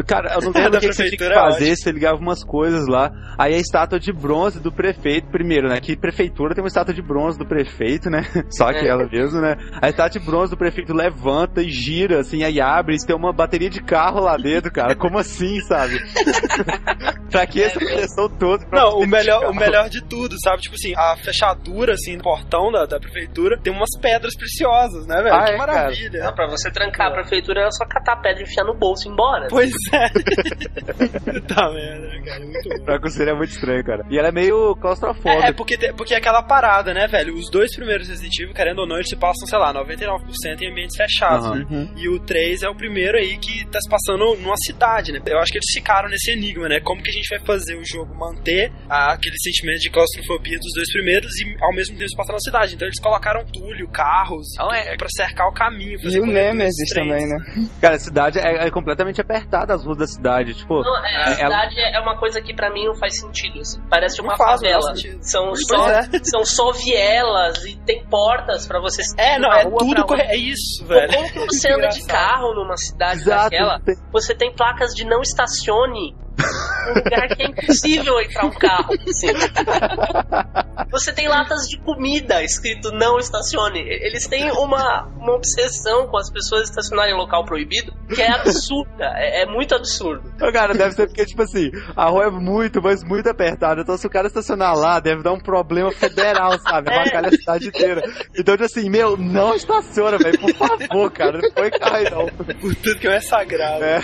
Cara, eu não lembro Na o que que você tinha que prefeitura é fazer, ótimo. você ligava umas coisas lá. Aí a estátua de bronze do prefeito, primeiro, né? Que prefeitura tem uma estátua de bronze do prefeito, né? Só É. aquela mesmo, né? A estátua de bronze do prefeito levanta e gira, assim, aí abre, e tem uma bateria de carro lá dentro, cara. Como assim, sabe? pra que essa proteção toda? pra Não, o melhor, o melhor de tudo, sabe? Tipo assim, a fechadura, assim, do portão da, da prefeitura tem umas pedras preciosas, né, velho? Ah, que é, maravilha. Não, pra você trancar a prefeitura é só catar a pedra e enfiar no bolso e ir embora. Pois é. tá merda, cara. Muito bom. Pra seria muito estranho, cara. E ela é meio claustrofóbica. É, é porque, te- porque é aquela parada, né, velho? Os dois primeiros Resident Evil, querendo ou não, eles se passam, sei lá, 99% em ambientes fechados, Aham. né? E o 3 é o primeiro aí que tá se passando numa cidade, né? Eu acho que eles ficaram nesse enigma, né? Como que a gente vai fazer o jogo manter a- aquele sentimento de claustrofobia dos dois primeiros e ao mesmo tempo se passar na cidade. Então eles colocaram tulho, carros, Então é- pra cercar o caminho. E o poder Nemesis também, né? Cara, a cidade é, é completamente apertada, as ruas da cidade. Tipo, Não, é, a É, cidade é uma coisa que pra mim não faz sentido. assim. Parece uma faz favela. São Pois só, é. são só vielas e tem portas pra você É, não, é tudo corre... É isso, velho. Como que você anda de carro numa cidade Exato. daquela? Você tem placas de não estacione. Um lugar que é impossível entrar um carro. assim. Você tem latas de comida escrito não estacione. Eles têm uma, uma obsessão com as pessoas estacionarem em local proibido que é absurda. É, é muito absurdo. Cara, deve ser porque, tipo assim, a rua é muito, mas muito apertada. Então, se o cara estacionar lá, deve dar um problema federal, sabe? É. A cidade inteira. Então, tipo assim, meu, não estaciona, velho. Por favor, cara. Não foi carro, aí, não. Por tudo que é sagrado. É.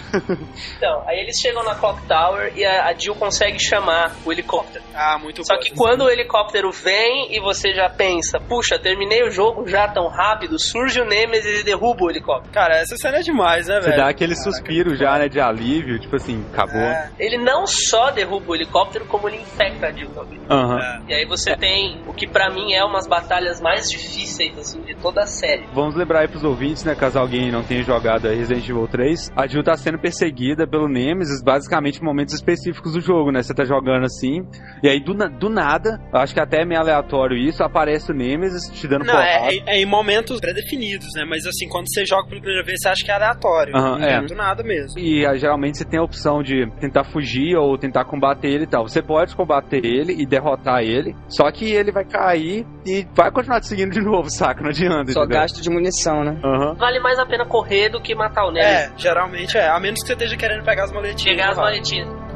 Então, aí eles chegam na Clock Tower e a, a Jill consegue chamar o helicóptero. Ah, muito Só bom. que quando o helicóptero vem e você já pensa, puxa, terminei o jogo já tão rápido, surge o Nemesis e derruba o helicóptero. Cara, essa cena é demais, né, Você velho? dá aquele suspiro já, né, de alívio. Tipo assim, acabou. É, Ele não só derruba o helicóptero, como ele infecta a Jill também. Aham. é. E aí você tem o que pra mim é umas batalhas mais difíceis assim de toda a série. Vamos lembrar aí pros ouvintes, né, caso alguém não tenha jogado aí Resident Evil 3, a Jill tá sendo perseguida pelo Nemesis, basicamente em momentos específicos do jogo, né? Você tá jogando assim, e aí do, do nada, acho que até é meio aleatório isso, aparece o Nemesis te dando Não, porrada. é, é- é em momentos pré-definidos, né? Mas assim, quando você joga pela primeira vez, você acha que é aleatório. Aham, não é. do nada mesmo. E ah, geralmente você tem a opção de tentar fugir ou tentar combater ele e tal. Você pode combater ele e derrotar ele, só que ele vai cair e vai continuar te seguindo de novo, saca? Não adianta. Só entendeu? gasto de munição, né? Aham. Vale mais a pena correr do que matar o Nemesis. É, geralmente é. A menos que você esteja querendo pegar as maletinhas. Pegar as maletinhas.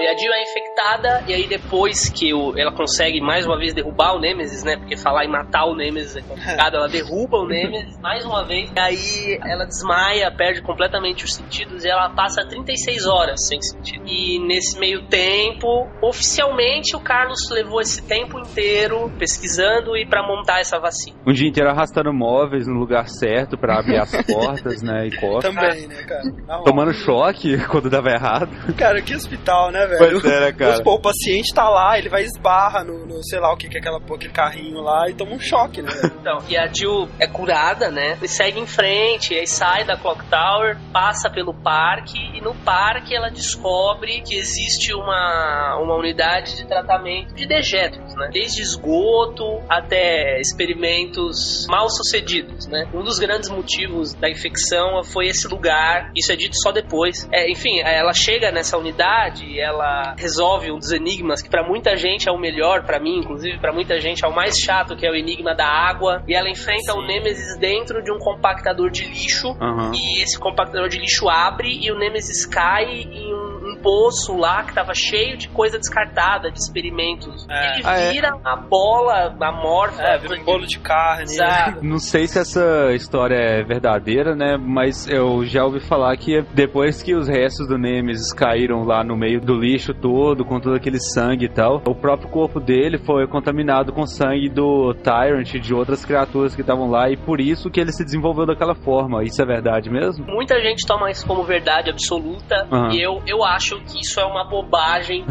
Então, e a Jill é infectada, e aí depois que o, ela consegue mais uma vez derrubar o Nemesis, né? Porque falar em matar o Nemesis é complicado, ela derruba o Nemesis mais uma vez, e aí ela desmaia, perde completamente os sentidos, e ela passa 36 horas sem sentido. E nesse meio tempo, oficialmente o Carlos levou esse tempo inteiro pesquisando e pra montar essa vacina. Um dia inteiro arrastando móveis no lugar certo pra abrir as portas, né? E costas. Também, né, cara? Tomando choque quando dava errado. Cara, que hospital, né, velho? Pois é, né, cara? Pô, o paciente tá lá, ele vai esbarra no, no sei lá o que, que é aquela, aquele carrinho lá e toma um choque, né? Então, e a Jill é curada, né? E segue em frente, aí sai da Clock Tower, passa pelo parque, e no parque ela descobre que existe uma, uma unidade de tratamento de dejetos, né? Desde esgoto até experimentos mal sucedidos, né? Um dos grandes motivos da infecção foi esse lugar, isso é dito só depois. É, enfim, ela chega nessa unidade, ela resolve um dos enigmas que pra muita gente é o melhor, pra mim, inclusive pra muita gente é o mais chato, que é o enigma da água, e ela enfrenta o Nemesis dentro de um compactador de lixo, Aham. e esse compactador de lixo abre e o Nemesis cai em um poço lá que tava cheio de coisa descartada, de experimentos. É. Ele Ah, é? vira uma bola amorfa. É, vira um bolo de carne. Exato. Não sei se essa história é verdadeira, né? Mas eu já ouvi falar que depois que os restos do Nemesis caíram lá no meio do lixo todo, com todo aquele sangue e tal, o próprio corpo dele foi contaminado com sangue do Tyrant e de outras criaturas que estavam lá, e por isso que ele se desenvolveu daquela forma. Isso é verdade mesmo? Muita gente toma isso como verdade absoluta Aham. e eu, eu acho que isso é uma bobagem.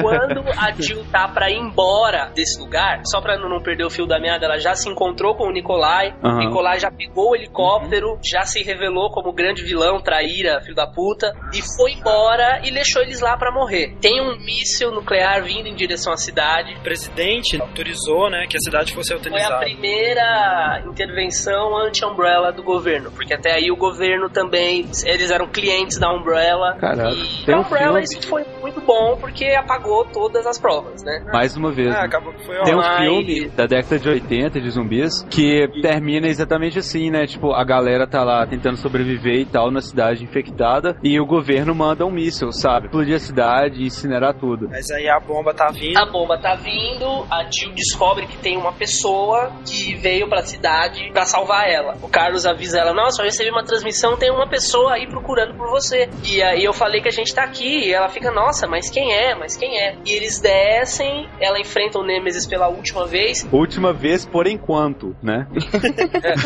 Quando a Jill tá pra ir embora desse lugar, só pra não perder o fio da meada, ela já se encontrou com o Nikolai. O Nikolai já pegou o helicóptero, já se revelou como grande vilão, traíra, filho da puta, e foi embora e deixou eles lá pra morrer. Tem um míssil nuclear vindo em direção à cidade. O presidente autorizou, né, que a cidade fosse Foi a utilizada. primeira intervenção anti-Umbrella do governo, porque até aí o governo também, eles eram clientes da Umbrella. Caraca, e tem um Filme. isso foi muito bom porque apagou todas as provas, né? Mais uma vez. Né? acabou que foi Tem um filme da década de 80 de zumbis que termina exatamente assim, né? Tipo, a galera tá lá tentando sobreviver e tal na cidade infectada e o governo manda um míssil, sabe? Explodir a cidade e incinerar tudo. Mas aí a bomba tá vindo. A bomba tá vindo, a Jill descobre que tem uma pessoa que veio pra cidade pra salvar ela. O Carlos avisa ela: Nossa, eu recebi uma transmissão, tem uma pessoa aí procurando por você. E aí eu falei que a gente tá aqui. E ela fica: Nossa, mas quem é? Mas quem é? E eles descem, ela enfrenta o Nemesis pela última vez. Última vez por enquanto, né?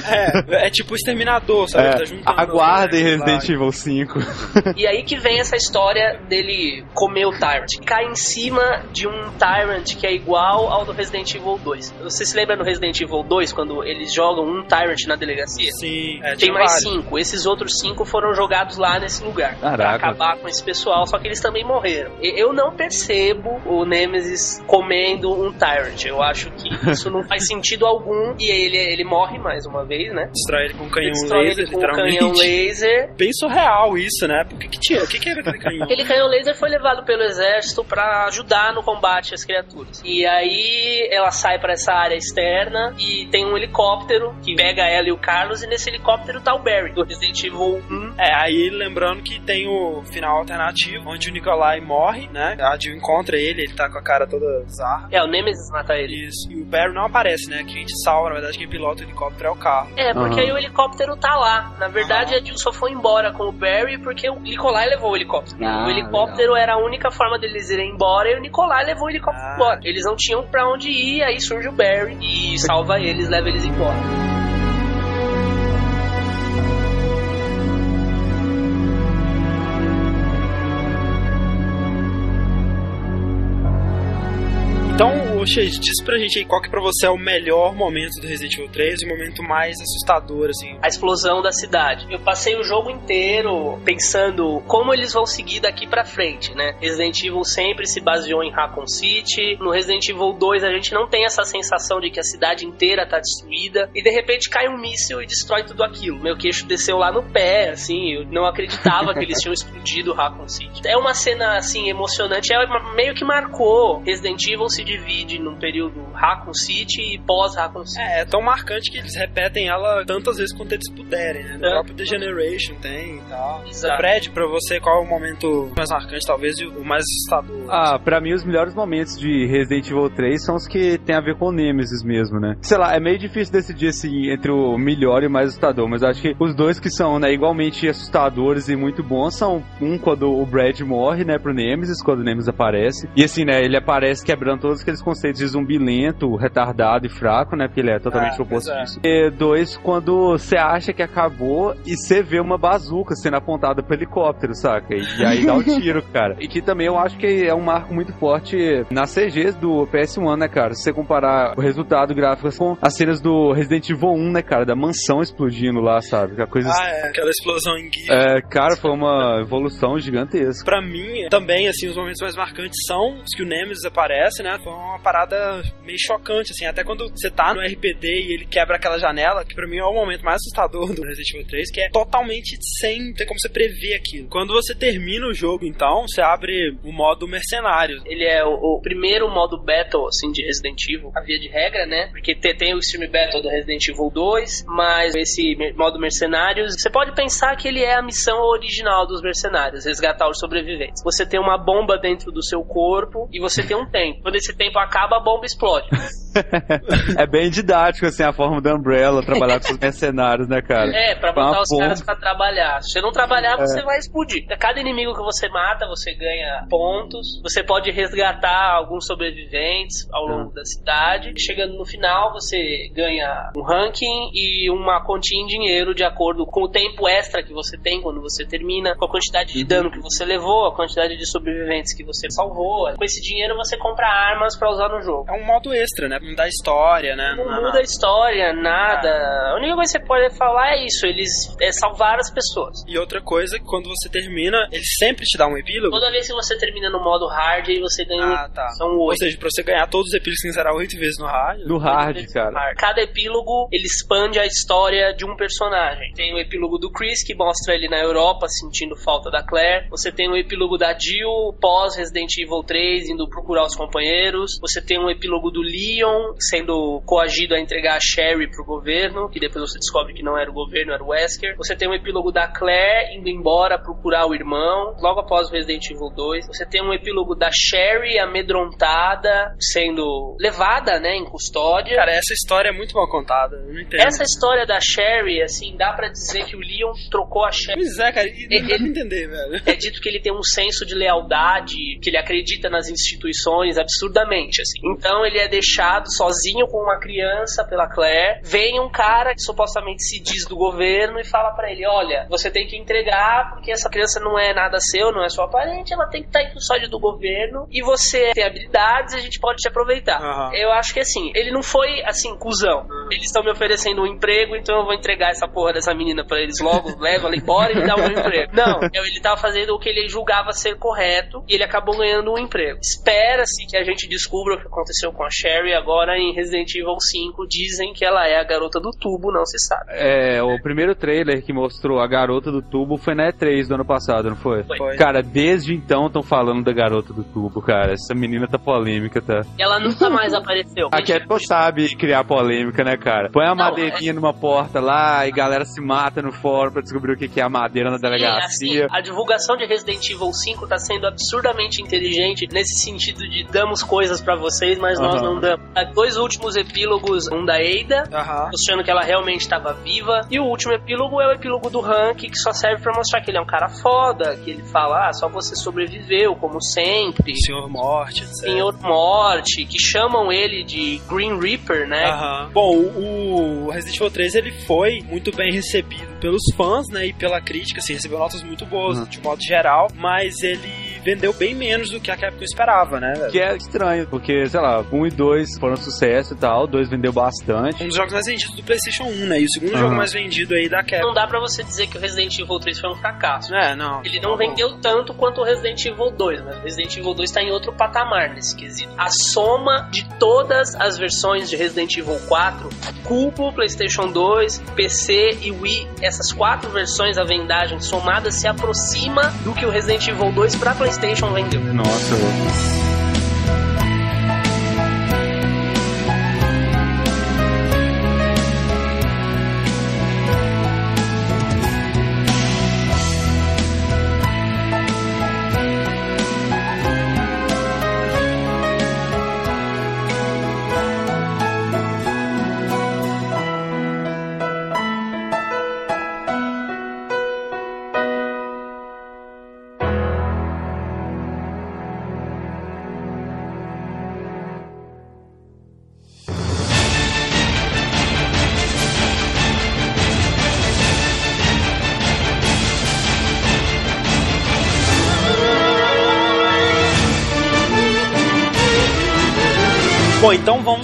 É, é tipo o exterminador, sabe? É, Tá juntando aguardem né, Resident. Evil 5. E aí que vem essa história dele comer o Tyrant. Cai em cima de um Tyrant que é igual ao do Resident Evil 2. Você se lembra no Resident Evil 2, quando eles jogam um Tyrant na delegacia? Sim, é, Tem mais vários. cinco. Esses outros cinco foram jogados lá nesse lugar. Pra Caraca. acabar com esse pessoal, só que eles também morreram. Eu não percebo o Nemesis comendo um Tyrant. Eu acho que isso não faz sentido algum. E ele, ele morre mais uma vez, né? Destrói ele com um canhão destrói laser, ele com um literalmente. canhão laser. Bem surreal isso, né? Por que que tinha? O que que era aquele canhão? Aquele canhão laser foi levado pelo exército pra ajudar no combate às criaturas. E aí ela sai pra essa área externa e tem um helicóptero que pega ela e o Carlos e nesse helicóptero tá o Barry do Resident Evil 1. É, aí lembrando que tem o final alternativo, onde o Nikolai morre, né? A Jill encontra ele, ele tá com a cara toda bizarra. É, o Nemesis mata ele. Isso. E o Barry não aparece, né? Que a gente salva, na verdade, quem pilota o helicóptero é o carro. É, porque Aham. aí o helicóptero tá lá. Na verdade, a Jill só foi embora com o Barry porque o Nikolai levou o helicóptero. Ah, o helicóptero era a única forma deles irem embora e o Nikolai levou o helicóptero Ah. embora. Eles não tinham pra onde ir, aí surge o Barry e salva eles, leva eles embora. Então, ô diz pra gente aí qual que pra você é o melhor momento do Resident Evil 3 e o momento mais assustador, assim. a explosão da cidade. Eu passei o jogo inteiro pensando como eles vão seguir daqui pra frente, né? Resident Evil sempre se baseou em Raccoon City. No Resident Evil 2 a gente não tem essa sensação de que a cidade inteira tá destruída e de repente cai um míssil e destrói tudo aquilo. Meu queixo desceu lá no pé, assim, eu não acreditava que eles tinham explodido Raccoon City. É uma cena assim emocionante, é meio que marcou. Resident Evil se divide num período Raccoon City e pós Raccoon City. É, é tão marcante que eles repetem ela tantas vezes quanto eles puderem, né? No É. próprio The Generation tem e tal. Exato. Fred, pra você, qual é o momento mais marcante, talvez, e o mais assustador? Ah, pra mim os melhores momentos de Resident Evil 3 são os que tem a ver com o Nemesis mesmo, né? Sei lá, é meio difícil decidir assim entre o melhor e o mais assustador, mas acho que os dois que são, né, igualmente assustadores e muito bons são um quando o Brad morre, né, pro Nemesis, quando o Nemesis aparece. E assim, né, ele aparece quebrando todos aqueles conceitos de zumbi lento, retardado e fraco, né, porque ele é totalmente Ah, oposto é. disso. E dois, quando você acha que acabou e você vê uma bazuca sendo apontada pro helicóptero, saca? E, aí dá o tiro, cara. E que também eu acho que é um marco muito forte nas CGs do PS1, né, cara? Se você comparar o resultado gráfico com as cenas do Resident Evil 1, né, cara? Da mansão explodindo lá, sabe? A coisa. Ah, é, aquela explosão em GIF. É, cara, foi uma evolução gigantesca. Pra mim, também, assim, os momentos mais marcantes são os que o Nemesis aparece, né? Foi uma parada meio chocante, assim. Até quando você tá no RPD e ele quebra aquela janela, que pra mim é o momento mais assustador do Resident Evil 3, que é totalmente sem ter como você prever aquilo. Quando você termina o jogo, então, você abre o modo mercenário. Ele é o, o primeiro modo Battle, assim, de Resident Evil, a via de regra, né? Porque te- tem o Extreme Battle do Resident Evil 2, mas esse modo Mercenários, você pode pensar que ele é a missão original dos mercenários, resgatar os sobreviventes. Você tem uma bomba dentro do seu corpo e você tem um tempo. Quando esse tempo acaba, a bomba explode. é bem didático, assim, a forma da Umbrella trabalhar com os mercenários, né, cara? É, pra botar os bomba. caras pra trabalhar. Se você não trabalhar, você vai explodir. Cada inimigo que você mata, você ganha pontos. Você pode resgatar alguns sobreviventes ao longo da cidade. Chegando no final, você ganha um ranking e uma quantia em dinheiro de acordo com o tempo extra que você tem quando você termina, com a quantidade de dano que você levou, a quantidade de sobreviventes que você salvou. Com esse dinheiro você compra armas pra usar no jogo. É um modo extra, né? Não dá história, né? Não dá muda a história, nada. A única coisa que você pode falar é isso, eles é salvar as pessoas. E outra coisa, que quando você termina, ele sempre te dá um epílogo. Toda vez que você termina no modo hard e você ganha. Ah, tá. São Ou oito. seja, pra você ganhar todos os epílogos tem que zerar oito vezes no hard. No hard, cara. Cada epílogo ele expande a história de um personagem. Tem o epílogo do Chris que mostra ele na Europa sentindo falta da Claire. Você tem o epílogo da Jill pós Resident Evil 3 indo procurar os companheiros. Você tem um epílogo do Leon sendo coagido a entregar a Sherry pro governo, que depois você descobre que não era o governo, era o Wesker. Você tem um epílogo da Claire indo embora procurar o irmão, logo após o Resident Evil 2. Você tem um epílogo da Sherry amedrontada sendo levada, né, em custódia. Cara, essa história é muito mal contada. Eu não entendo. Essa história da Sherry, assim, dá pra dizer que o Leon trocou a Sherry. Pois é, cara, e não pra Ele- entender, velho. É dito que ele tem um senso de lealdade, que ele acredita nas instituições absurdamente, Então ele é deixado sozinho com uma criança pela Claire. Vem um cara que supostamente se diz do governo e fala pra ele: Olha, você tem que entregar porque essa criança não é nada seu, não é sua parente, ela tem que estar em custódia do governo e você tem habilidades e a gente pode te aproveitar. Aham. Eu acho que assim, ele não foi assim, cuzão. Eles estão me oferecendo um emprego, então eu vou entregar essa porra dessa menina pra eles logo, leva ela embora e me dá um emprego. Não, ele tava fazendo o que ele julgava ser correto e ele acabou ganhando um emprego. Espera-se que a gente descubra o que aconteceu com a Sherry agora em Resident Evil 5. Dizem que ela é a garota do tubo, não se sabe. É, o primeiro trailer que mostrou a garota do tubo foi na E3 do ano passado, não foi? Foi. Cara, desde então estão falando da garota do tubo, cara. Essa menina tá polêmica, tá? E ela nunca mais apareceu. A Capcom sabe criar polêmica, né, cara? Põe a Não, madeirinha numa porta lá e galera se mata no fórum pra descobrir o que é a madeira na Sim, assim, delegacia. a divulgação de Resident Evil 5 tá sendo absurdamente inteligente nesse sentido de damos coisas pra vocês, mas nós Aham. não damos. Dois últimos epílogos, um da Ada, Aham. mostrando que ela realmente estava viva, e o último epílogo é o epílogo do Hank, que só serve pra mostrar que ele é um cara foda, que ele fala, ah, só você sobreviveu, como sempre. Senhor Morte, etc. Senhor Morte, que chamam ele de Green Reaper, né? Aham. Bom, o o Resident Evil 3 ele foi muito bem recebido pelos fãs, né, e pela crítica, assim, recebeu notas muito boas, Uhum. de modo geral, mas ele vendeu bem menos do que a Capcom esperava, né, velho? Que é estranho, porque, sei lá, 1 e 2 foram sucesso e tal, 2 vendeu bastante. Um dos jogos mais vendidos do PlayStation 1, né, e o segundo Aham. jogo mais vendido aí da Capcom. Não dá pra você dizer que o Resident Evil 3 foi um fracasso. É, não. Ele não vendeu tanto quanto o Resident Evil 2, mas o Resident Evil 2 tá em outro patamar nesse quesito. A soma de todas as versões de Resident Evil 4, Cubo, PlayStation 2, PC e Wii, essas quatro versões, a vendagem somada se aproxima do que o Resident Evil 2 pra PlayStation vendeu. Nossa, Bom, então vamos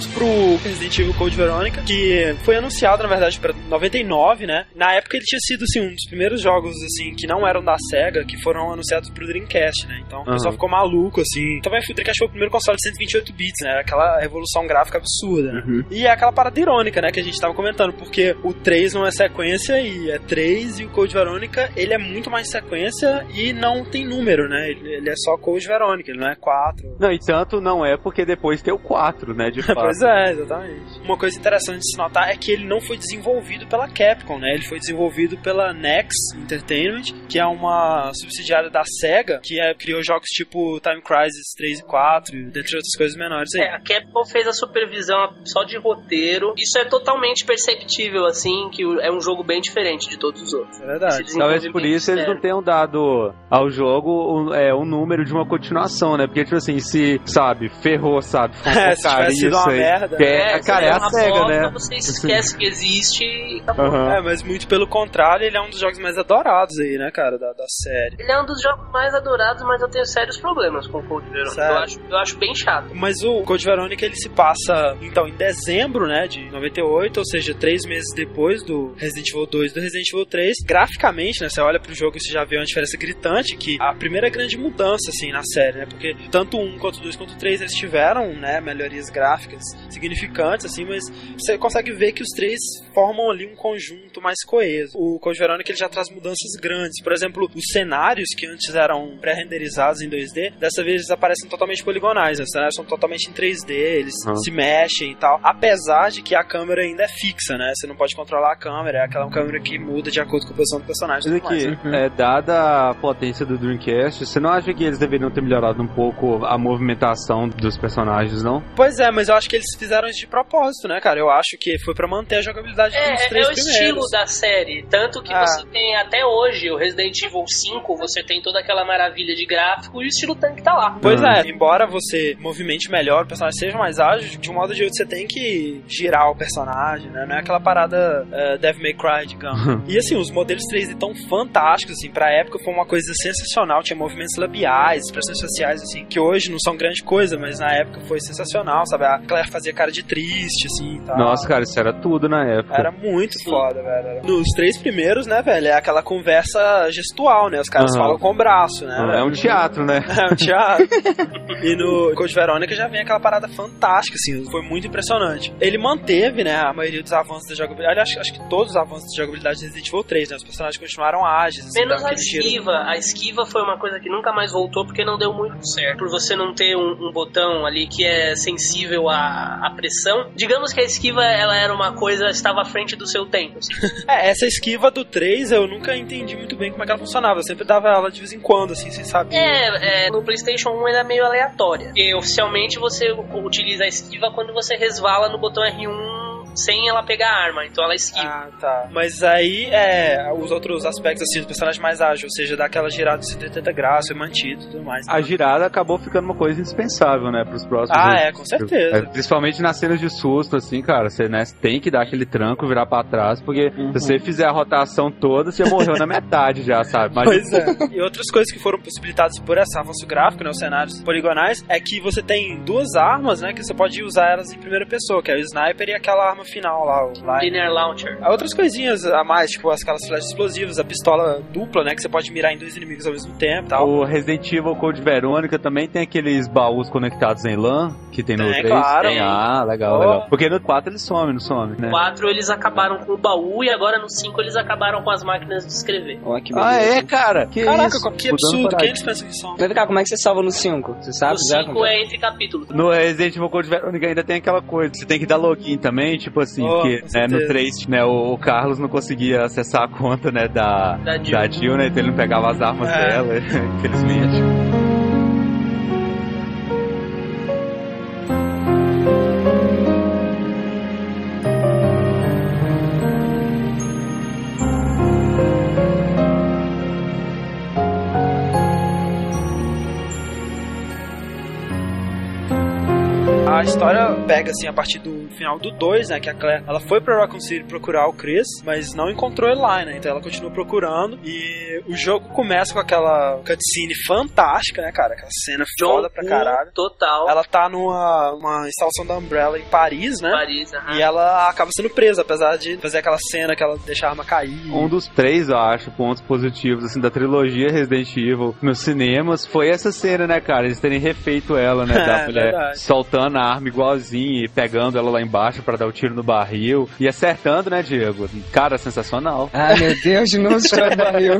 Evil Code Veronica, que foi anunciado, na verdade, pra 99, né? Na época ele tinha sido, assim, um dos primeiros jogos, assim, que não eram da SEGA, que foram anunciados pro Dreamcast, né? Então o pessoal ficou maluco, assim. Também o Dreamcast foi o primeiro console de 128 bits, né? Aquela revolução gráfica absurda, né? Uhum. E é aquela parada irônica, né, que a gente tava comentando, porque o 3 não é sequência e é 3, e o Code Veronica, ele é muito mais sequência e não tem número, né? Ele, ele é só Code Veronica, ele não é 4. Não, e tanto não é porque depois tem o 4, né, de fato. Pois é, exatamente. Uma coisa interessante de se notar é que ele não foi desenvolvido pela Capcom, né? Ele foi desenvolvido pela Nex Entertainment, que é uma subsidiária da SEGA, que é- criou jogos tipo Time Crisis 3 e 4, dentre outras coisas menores aí. É, a Capcom fez a supervisão só de roteiro. Isso é totalmente perceptível, assim, que é um jogo bem diferente de todos os outros. É verdade. Talvez por isso eles não tenham dado ao jogo um, é, um número de uma continuação, né? Porque, tipo assim, se, sabe, ferrou, sabe? É, se tivesse sido uma aí. merda. Que é, você cara, é dá a SEGA, né? Você esquece que existe e acabou. Aham. É, mas muito pelo contrário, ele é um dos jogos mais adorados aí, né, cara, da, da série. Ele é um dos jogos mais adorados, mas eu tenho sérios problemas com o Code Veronica. Sério? Eu acho, eu acho bem chato. Mas o Code Veronica ele se passa, então, em dezembro, né, de 98, ou seja, três meses depois do Resident Evil 2 e do Resident Evil 3. Graficamente, né, você olha pro jogo e você já vê uma diferença gritante, que a primeira grande mudança, assim, na série, né, porque tanto o 1 quanto o 2 quanto o 3 eles tiveram, né, melhorias gráficas significantes, assim, mas você consegue ver que os três formam ali um conjunto mais coeso. O Code Veronica ele já traz mudanças grandes. Por exemplo, os cenários que antes eram pré-renderizados em 2D, dessa vez eles aparecem totalmente poligonais. né? Os cenários são totalmente em 3D, eles Ah. se mexem e tal. Apesar de que a câmera ainda é fixa, né? Você não pode controlar a câmera, é aquela câmera que muda de acordo com a posição do personagem. Mas tudo mais. aqui, é, dada a potência do Dreamcast, você não acha que eles deveriam ter melhorado um pouco a movimentação dos personagens, não? Pois é, mas eu acho que eles fizeram isso de propósito, né, cara? Eu acho que foi pra manter a jogabilidade É, dos três é o primeiros. estilo da série. Tanto que Ah. você tem até hoje o Resident Evil 5, você tem toda aquela maravilha de gráfico e o estilo tanque tá lá. Pois Ah. é, embora você movimente melhor, o personagem seja mais ágil, de um modo ou de outro você tem que girar o personagem, né? Não é aquela parada uh, Devil May Cry, digamos. e assim, os modelos 3D tão fantásticos, assim, pra época foi uma coisa sensacional. Tinha movimentos labiais, expressões faciais, assim, que hoje não são grande coisa, mas na época foi sensacional, sabe? A Claire fazia cara de triste, assim, e tal. Nossa, cara, isso era tudo na época. Era muito foda, velho. Nos três primeiros, né, velho, é aquela conversa gestual, né? Os caras Aham. falam com o braço, né? Velho? É um teatro, né? É um teatro. e no Code Verônica já vem aquela parada fantástica, assim, foi muito impressionante. Ele manteve, né, a maioria dos avanços da jogabilidade, acho, acho que todos os avanços da jogabilidade de Resident Evil 3, né, os personagens continuaram ágeis, assim, Menos a tiro. esquiva. A esquiva foi uma coisa que nunca mais voltou porque não deu muito certo. Por você não ter um, um botão ali que é sensível à, à pressão. Digamos que a esquiva ela era uma coisa, estava à frente do seu tempo. assim. É, essa esquiva do 3 eu nunca entendi muito bem como é que ela funcionava, eu sempre dava ela de vez em quando, assim, sem saber. É, é, no PlayStation 1 ela é meio aleatória. E oficialmente você utiliza a esquiva quando você resvala no botão R1 sem ela pegar a arma, então ela esquiva. Ah, tá. Mas aí, é, os outros aspectos, assim, do personagem mais ágil, ou seja, daquela girada de 180 graus, foi mantido e tudo mais. A girada acabou ficando uma coisa indispensável, né, pros próximos. Ah, é, com certeza. É, principalmente nas cenas de susto, assim, cara, você né, tem que dar aquele tranco, virar pra trás, porque Uhum. se você fizer a rotação toda, você morreu na metade já, sabe? Mas Pois é. E outras coisas que foram possibilitadas por esse avanço gráfico, né, os cenários poligonais, é que você tem duas armas, né, que você pode usar elas em primeira pessoa, que é o sniper e aquela arma final lá, o Lion. Linear Launcher. Há outras coisinhas a mais, tipo aquelas flechas explosivas, a pistola dupla, né, que você pode mirar em dois inimigos ao mesmo tempo e tal. o Resident Evil Code Verônica também tem aqueles baús conectados em LAN, que tem no Tem, 3. claro. Tem, ah, legal, Oh. legal. Porque no 4 ele some, não some, né? 4 eles acabaram com o baú e agora no 5 eles acabaram com as máquinas de escrever. Que Ah, é, cara? Que Caraca, isso? que absurdo, quem eles pensam que são? Vem cá, como é que você salva no 5? Você sabe? o já 5 como é entre capítulos. No Resident Evil Code Verônica ainda tem aquela coisa, você tem que dar login também, tipo assim, Oh, porque né, no certeza. 3, né, o, o Carlos não conseguia acessar a conta, né, da, Da Jill. da Jill, né, então ele não pegava as armas É. dela, infelizmente. A história pega assim a partir do final do 2, né? Que a Claire ela foi pra Raccoon City procurar o Chris, mas não encontrou ele lá, né? Então ela continua procurando. E o jogo começa com aquela cutscene fantástica, né, cara? Aquela cena foda pra John caralho. Total. Ela tá numa uma instalação da Umbrella em Paris, né? Paris, aham. E ela acaba sendo presa, apesar de fazer aquela cena que ela deixa a arma cair. Um dos três, eu acho, pontos positivos, assim, da trilogia Resident Evil nos cinemas foi essa cena, né, cara? Eles terem refeito ela, né, da É, mulher verdade. soltando a arma igualzinha e pegando ela lá embaixo pra dar o tiro no barril e acertando, né, Diego? Cara, sensacional. Ah, meu Deus, de novo do barril.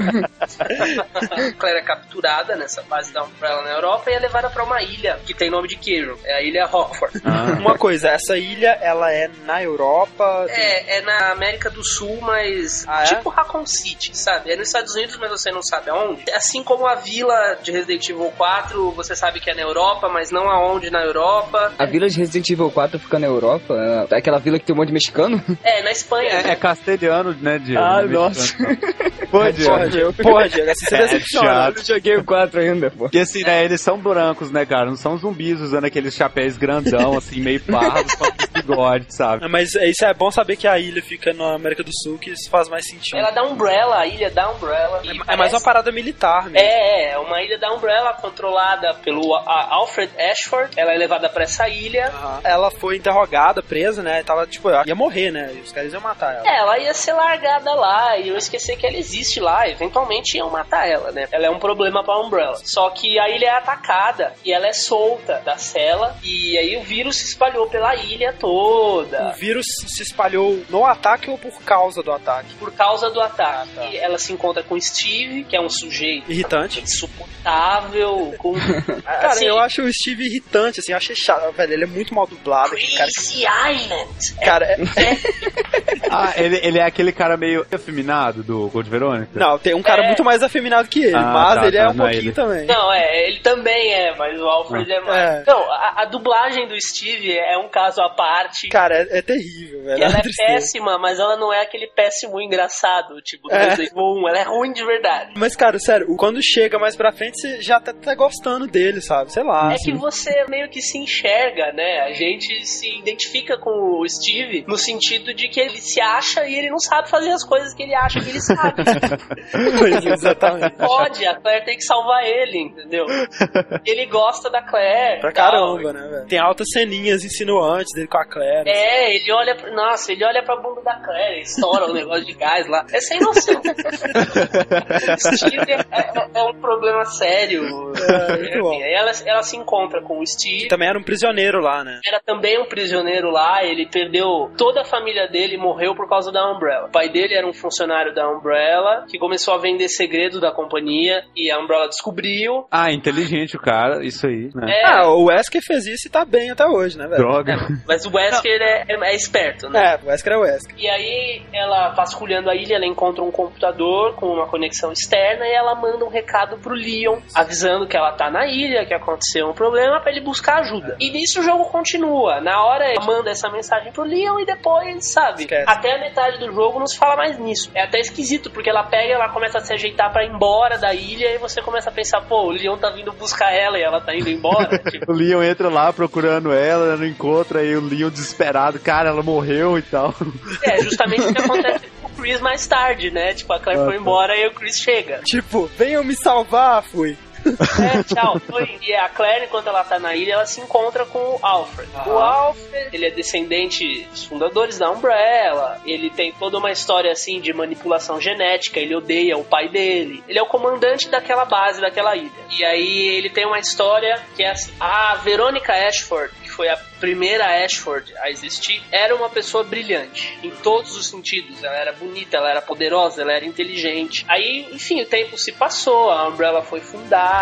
Claire é capturada nessa base da Umbrella na Europa e é levada pra uma ilha que tem nome de queijo. É a ilha Rockford. Ah. Uma coisa, essa ilha, ela é na Europa. tem- É, é na América do Sul, mas Ah, é? tipo Raccoon City, sabe? É nos Estados Unidos, mas você não sabe aonde. Assim como a vila de Resident Evil 4, você sabe que é na Europa, mas não aonde na Europa. A vila de Resident Evil 4 fica na Europa? É Aquela vila que tem um monte de mexicano? É, na Espanha. É, é castelhano, né, Diego? Ah, Não é nossa. Pode, pode. Assim você É. Eu chato. não joguei o 4 ainda, pô. Porque assim, né, eles são brancos, né, cara? Não são zumbis usando aqueles chapéus grandão, assim, meio pardos, com bigode, sabe? Mas é- isso é bom saber que a ilha fica na América do Sul, que isso faz mais sentido. Ela dá Umbrella, a ilha da Umbrella. E É mais parece- uma parada militar mesmo. É, é, uma ilha da Umbrella controlada pelo a- Alfred Ashford. Ela é levada pra essa ilha. Aham. Ela foi interrogada, presa, né? Tava, tipo, ia morrer, né? E os caras iam matar ela. É, ela ia ser largada lá e eu esqueci que ela existe lá. Eventualmente iam matar ela, né? Ela é um problema pra Umbrella. Só que a ilha é atacada e ela é solta da cela. E aí o vírus se espalhou pela ilha toda. O vírus se espalhou no ataque ou por causa do ataque? Por causa do ataque. E ela se encontra com Steve, que é um sujeito Irritante. insuportável. Com, Cara, assim, eu acho o Steve irritante, assim, eu achei chato, velho. Ele é muito mal dublado. aquele Cara, Crazy Island. cara é- Ah, ele, ele é aquele cara meio afeminado do Gold Verônica? não, tem um cara É. muito mais afeminado que ele, Ah, mas tá, ele é tá, um não é pouquinho ele. também. Não, é, ele também é, mas o Alfred é mais. É. Não, a, a dublagem do Steve é um caso à parte. Cara, é, é terrível, velho. ela é tristeza. péssima, mas ela não é aquele péssimo engraçado, tipo do É. Evil 1. Ela é ruim de verdade. Mas, cara, sério, quando chega mais pra frente, você já tá, tá gostando dele, sabe? Sei lá. É assim. que você meio que se enxerga, né? A gente se identifica com o Steve no sentido de que ele se acha e ele não sabe fazer as coisas que ele acha que ele sabe. Exatamente. Pode, a Claire tem que salvar ele, entendeu? Ele gosta da Claire. Pra tal. caramba, né, velho? Tem altas ceninhas insinuantes dele com a Claire. É, ele olha pra. Nossa, ele olha pra bunda da Claire, estoura um negócio de gás lá. É sem noção. Steve é, é- é um problema sério. É. Enfim, aí ela, ela se encontra com o Steve. Que também era um prisioneiro lá, né? Era também um prisioneiro lá, ele perdeu toda a família dele e morreu por causa da Umbrella. O pai dele era um funcionário da Umbrella que começou a vender segredos da companhia e a Umbrella descobriu. Ah, inteligente o cara, isso aí, né? É, Ah, o Wesker fez isso e tá bem até hoje, né, velho? Droga. mas o Wesker é, é- é esperto, né? É, o Wesker é o Wesker. E aí, ela vasculhando a ilha, ela encontra um computador com uma conexão externa e ela manda um recado pro Leon, avisando que ela tá na ilha, que aconteceu um problema, pra ele buscar ajuda. E nisso o jogo continua. Na hora, ela manda essa mensagem pro Leon e depois, sabe, Esquece. Até a metade do jogo não se fala mais nisso. É até esquisito, porque ela pega e ela começa a se ajeitar pra ir embora da ilha e você começa a pensar, pô, o Leon tá vindo buscar ela e ela tá indo embora. tipo, O Leon entra lá procurando ela, ela não encontra, aí o Leon desesperado, cara, ela morreu e tal. é justamente o que acontece com o Chris mais tarde, né? Tipo, a Claire Ah, foi tá. embora e o Chris chega. Tipo, venham me salvar, fui. É, tchau, foi. E a Claire, enquanto ela tá na ilha, ela se encontra com o Alfred. O Alfred, ele é descendente dos fundadores da Umbrella. Ele tem toda uma história assim de manipulação genética. Ele odeia o pai dele. Ele é o comandante daquela base, daquela ilha. E aí ele tem uma história que é assim: a Verônica Ashford, que foi a primeira Ashford a existir, era uma pessoa brilhante em todos os sentidos. Ela era bonita, ela era poderosa, ela era inteligente. Aí, enfim, o tempo se passou, a Umbrella foi fundada.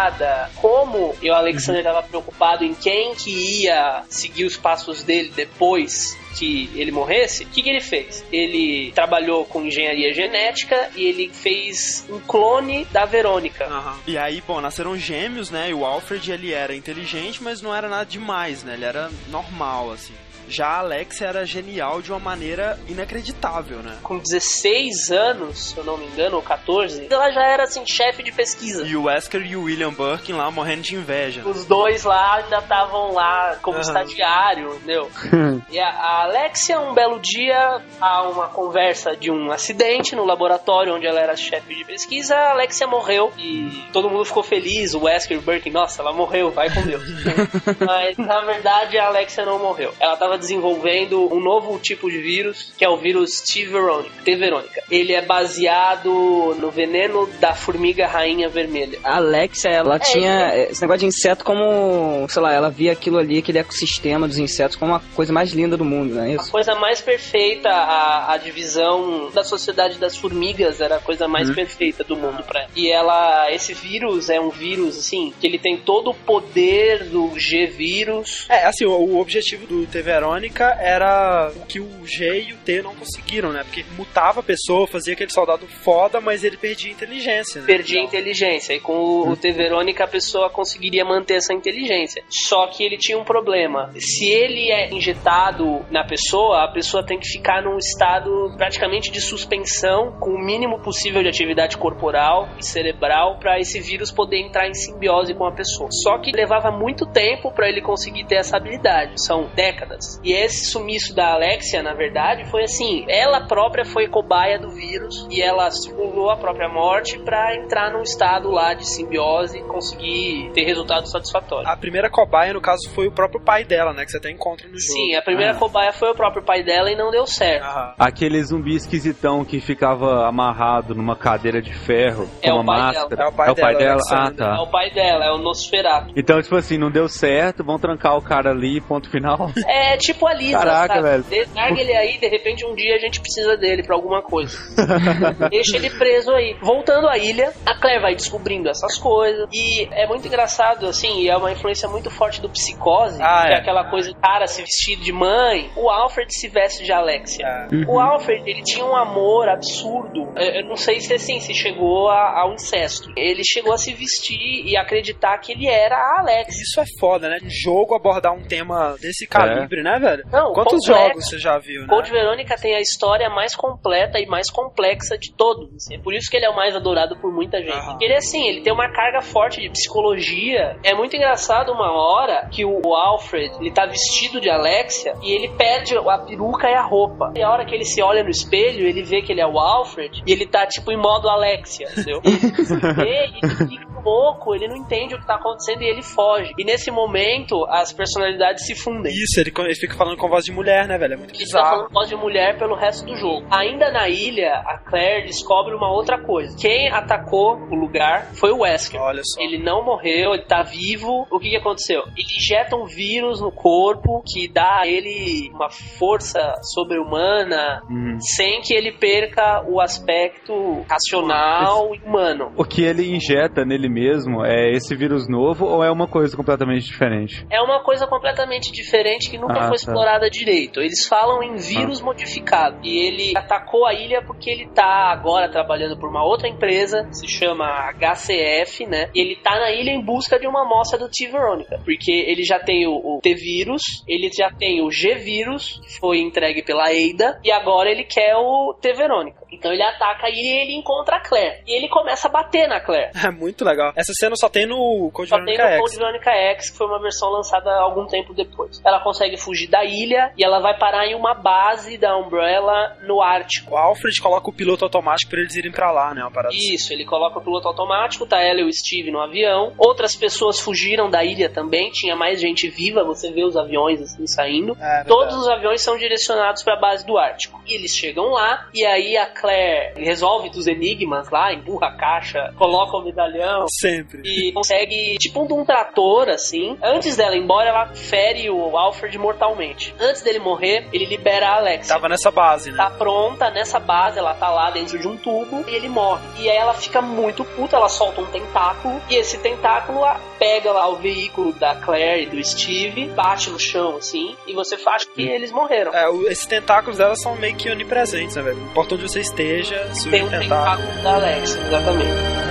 Como eu, Alexander, estava preocupado em quem que ia seguir os passos dele depois que ele morresse, o que, que ele fez? Ele trabalhou com engenharia genética e ele fez um clone da Verônica. E aí, bom, nasceram gêmeos, né? E o Alfred, ele era inteligente, mas não era nada demais, né? Ele era normal, assim. Já a Alex era genial de uma maneira inacreditável, né? Com 16 anos, se eu não me engano, ou 14, ela já era assim, chefe de pesquisa. E o Wesker e o William Birkin lá morrendo de inveja. Os dois lá ainda estavam lá como Aham. estagiário, entendeu? e a, a Alexia, um belo dia, há uma conversa de um acidente no laboratório onde ela era chefe de pesquisa. A Alexia morreu e todo mundo ficou feliz. O Wesker e o Birkin, nossa, ela morreu, vai com Deus. Mas na verdade a Alexia não morreu. Ela estava desenvolvendo um novo tipo de vírus, que é o vírus T. Veronica. T. Veronica. Ele é baseado no veneno da formiga rainha vermelha. A Alexia, ela É, tinha esse negócio de inseto como, sei lá, ela via aquilo ali, aquele ecossistema dos insetos como a coisa mais linda do mundo, não é A isso? coisa mais perfeita, a, a divisão da sociedade das formigas era a coisa mais perfeita do mundo pra ela. E ela, esse vírus é um vírus, assim, que ele tem todo o poder do G-vírus. É, assim, o, o objetivo do T. Verônica era o que o G e o T não conseguiram, né? Porque mutava a pessoa, fazia aquele soldado foda, mas ele perdia inteligência. Né? Perdia a inteligência. E com o, o T. Verônica a pessoa conseguiria manter essa inteligência. Só que ele tinha um problema. Se ele é injetado na pessoa, a pessoa tem que ficar num estado praticamente de suspensão, com o mínimo possível de atividade corporal e cerebral, para esse vírus poder entrar em simbiose com a pessoa. Só que levava muito tempo para ele conseguir ter essa habilidade. São décadas. E esse sumiço da Alexia, na verdade, foi assim: ela própria foi cobaia do vírus e ela simulou a própria morte para entrar num estado lá de simbiose e conseguir ter resultados satisfatórios. A primeira cobaia, no caso, foi o próprio pai dela, né? Que você até encontra no jogo. Sim, a primeira Ah. cobaia foi o próprio pai dela e não deu certo. Aham. Aquele zumbi esquisitão que ficava amarrado numa cadeira de ferro É com o uma pai máscara. dela. É o pai dela, dela. Ah, tá. É o pai dela, é o Nosferatu. Então, tipo assim, não deu certo, vão trancar o cara ali, ponto final. É tipo a Lisa, Caraca, sabe? velho. De- Larga ele aí, de repente um dia a gente precisa dele pra alguma coisa. Deixa ele preso aí. Voltando à ilha, a Claire vai descobrindo essas coisas. E é muito engraçado, assim, e é uma influência muito forte do psicose, Ah, que é é. aquela coisa, cara se vestir de mãe. O Alfred se veste de Alexia. É. O Alfred, ele tinha um amor absurdo. Eu não sei se assim, se chegou a- ao incesto. Ele chegou a se vestir e acreditar que ele era a Alexia. Isso é foda, né? Um jogo abordar um tema desse calibre, né, velho? Não, Quantos complexo. jogos você já viu, né? Code Verônica tem a história mais completa e mais complexa de todos. assim. É por isso que ele é o mais adorado por muita gente. Aham. Ele, assim, ele tem uma carga forte de psicologia. É muito engraçado uma hora que o Alfred, ele tá vestido de Alexia e ele perde a peruca e a roupa. E a hora que ele se olha no espelho, ele vê que ele é o Alfred e ele tá, tipo, em modo Alexia, entendeu? e ele fica louco, ele não entende o que tá acontecendo e ele foge. E nesse momento, as personalidades se fundem. Isso, ele, ele fica falando com voz de mulher, né, velho? É muito Ele tá bizarro. falando voz de mulher pelo resto do jogo. Ainda na ilha, a Claire descobre uma outra coisa. Quem atacou o lugar foi o Wesker. Olha só. Ele não morreu, ele tá vivo. O que que aconteceu? Ele injeta um vírus no corpo que dá a ele uma força sobre-humana Hum. sem que ele perca o aspecto racional e humano. O que ele injeta nele mesmo é esse vírus novo ou é uma coisa completamente diferente? É uma coisa completamente diferente que nunca Ah, foi tá. explorada direito. Eles falam em vírus modificado. E ele atacou a ilha porque ele tá agora trabalhando por uma outra empresa, se chama HCF, né? E ele tá na ilha em busca de uma amostra do T-Veronica. Porque ele já tem o, o T-vírus, ele já tem o G-vírus, que foi entregue pela Ada, e agora ele quer o T-Veronica. Então ele ataca e ele encontra a Claire. E ele começa a bater na Claire. É muito legal. Essa cena só tem no Code Só tem Veronica no X. Code Veronica X, que foi uma versão lançada algum tempo depois. Ela consegue fugir da ilha e ela vai parar em uma base da Umbrella no Ártico. O Alfred coloca o piloto automático pra eles irem pra lá, né? Uma parada assim. Isso, ele coloca o piloto automático, tá ela e o Steve no avião. Outras pessoas fugiram da ilha também, tinha mais gente viva, você vê os aviões assim saindo. É. Todos os aviões são direcionados para a base do Ártico. E eles chegam lá, e aí a Claire resolve dos enigmas lá, empurra a caixa, coloca o medalhão, Sempre. e consegue, tipo um, um trator, assim. Antes dela ir embora, ela fere o Alfred mortalmente. Antes dele morrer, ele libera a Alexia. Tava nessa base, né? Tá pronta nessa base, ela tá lá dentro de um tubo e ele morre. E aí ela fica muito puta, ela solta um tentáculo e esse tentáculo pega lá o veículo da Claire e do Steve, bate no chão assim, e você faz que eles morreram. É, o- esses tentáculos delas são meio que onipresentes, né, velho? Não importa onde você esteja, surge Tem um tentáculo. da Alexia, exatamente.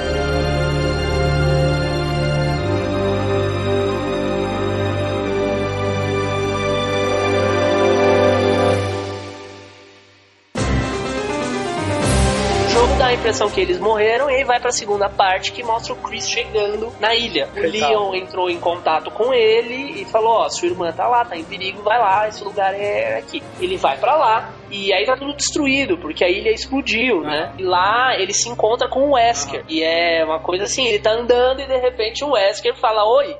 A impressão que eles morreram e aí vai pra segunda parte que mostra o Chris chegando na ilha. O. Leon entrou em contato com ele e falou: Ó, sua irmã tá lá, tá em perigo, vai lá, esse lugar é aqui. Ele vai pra lá e aí tá tudo destruído porque a ilha explodiu, né? E lá ele se encontra com o Wesker. E é uma coisa assim: ele tá andando e de repente o Wesker fala: Oi,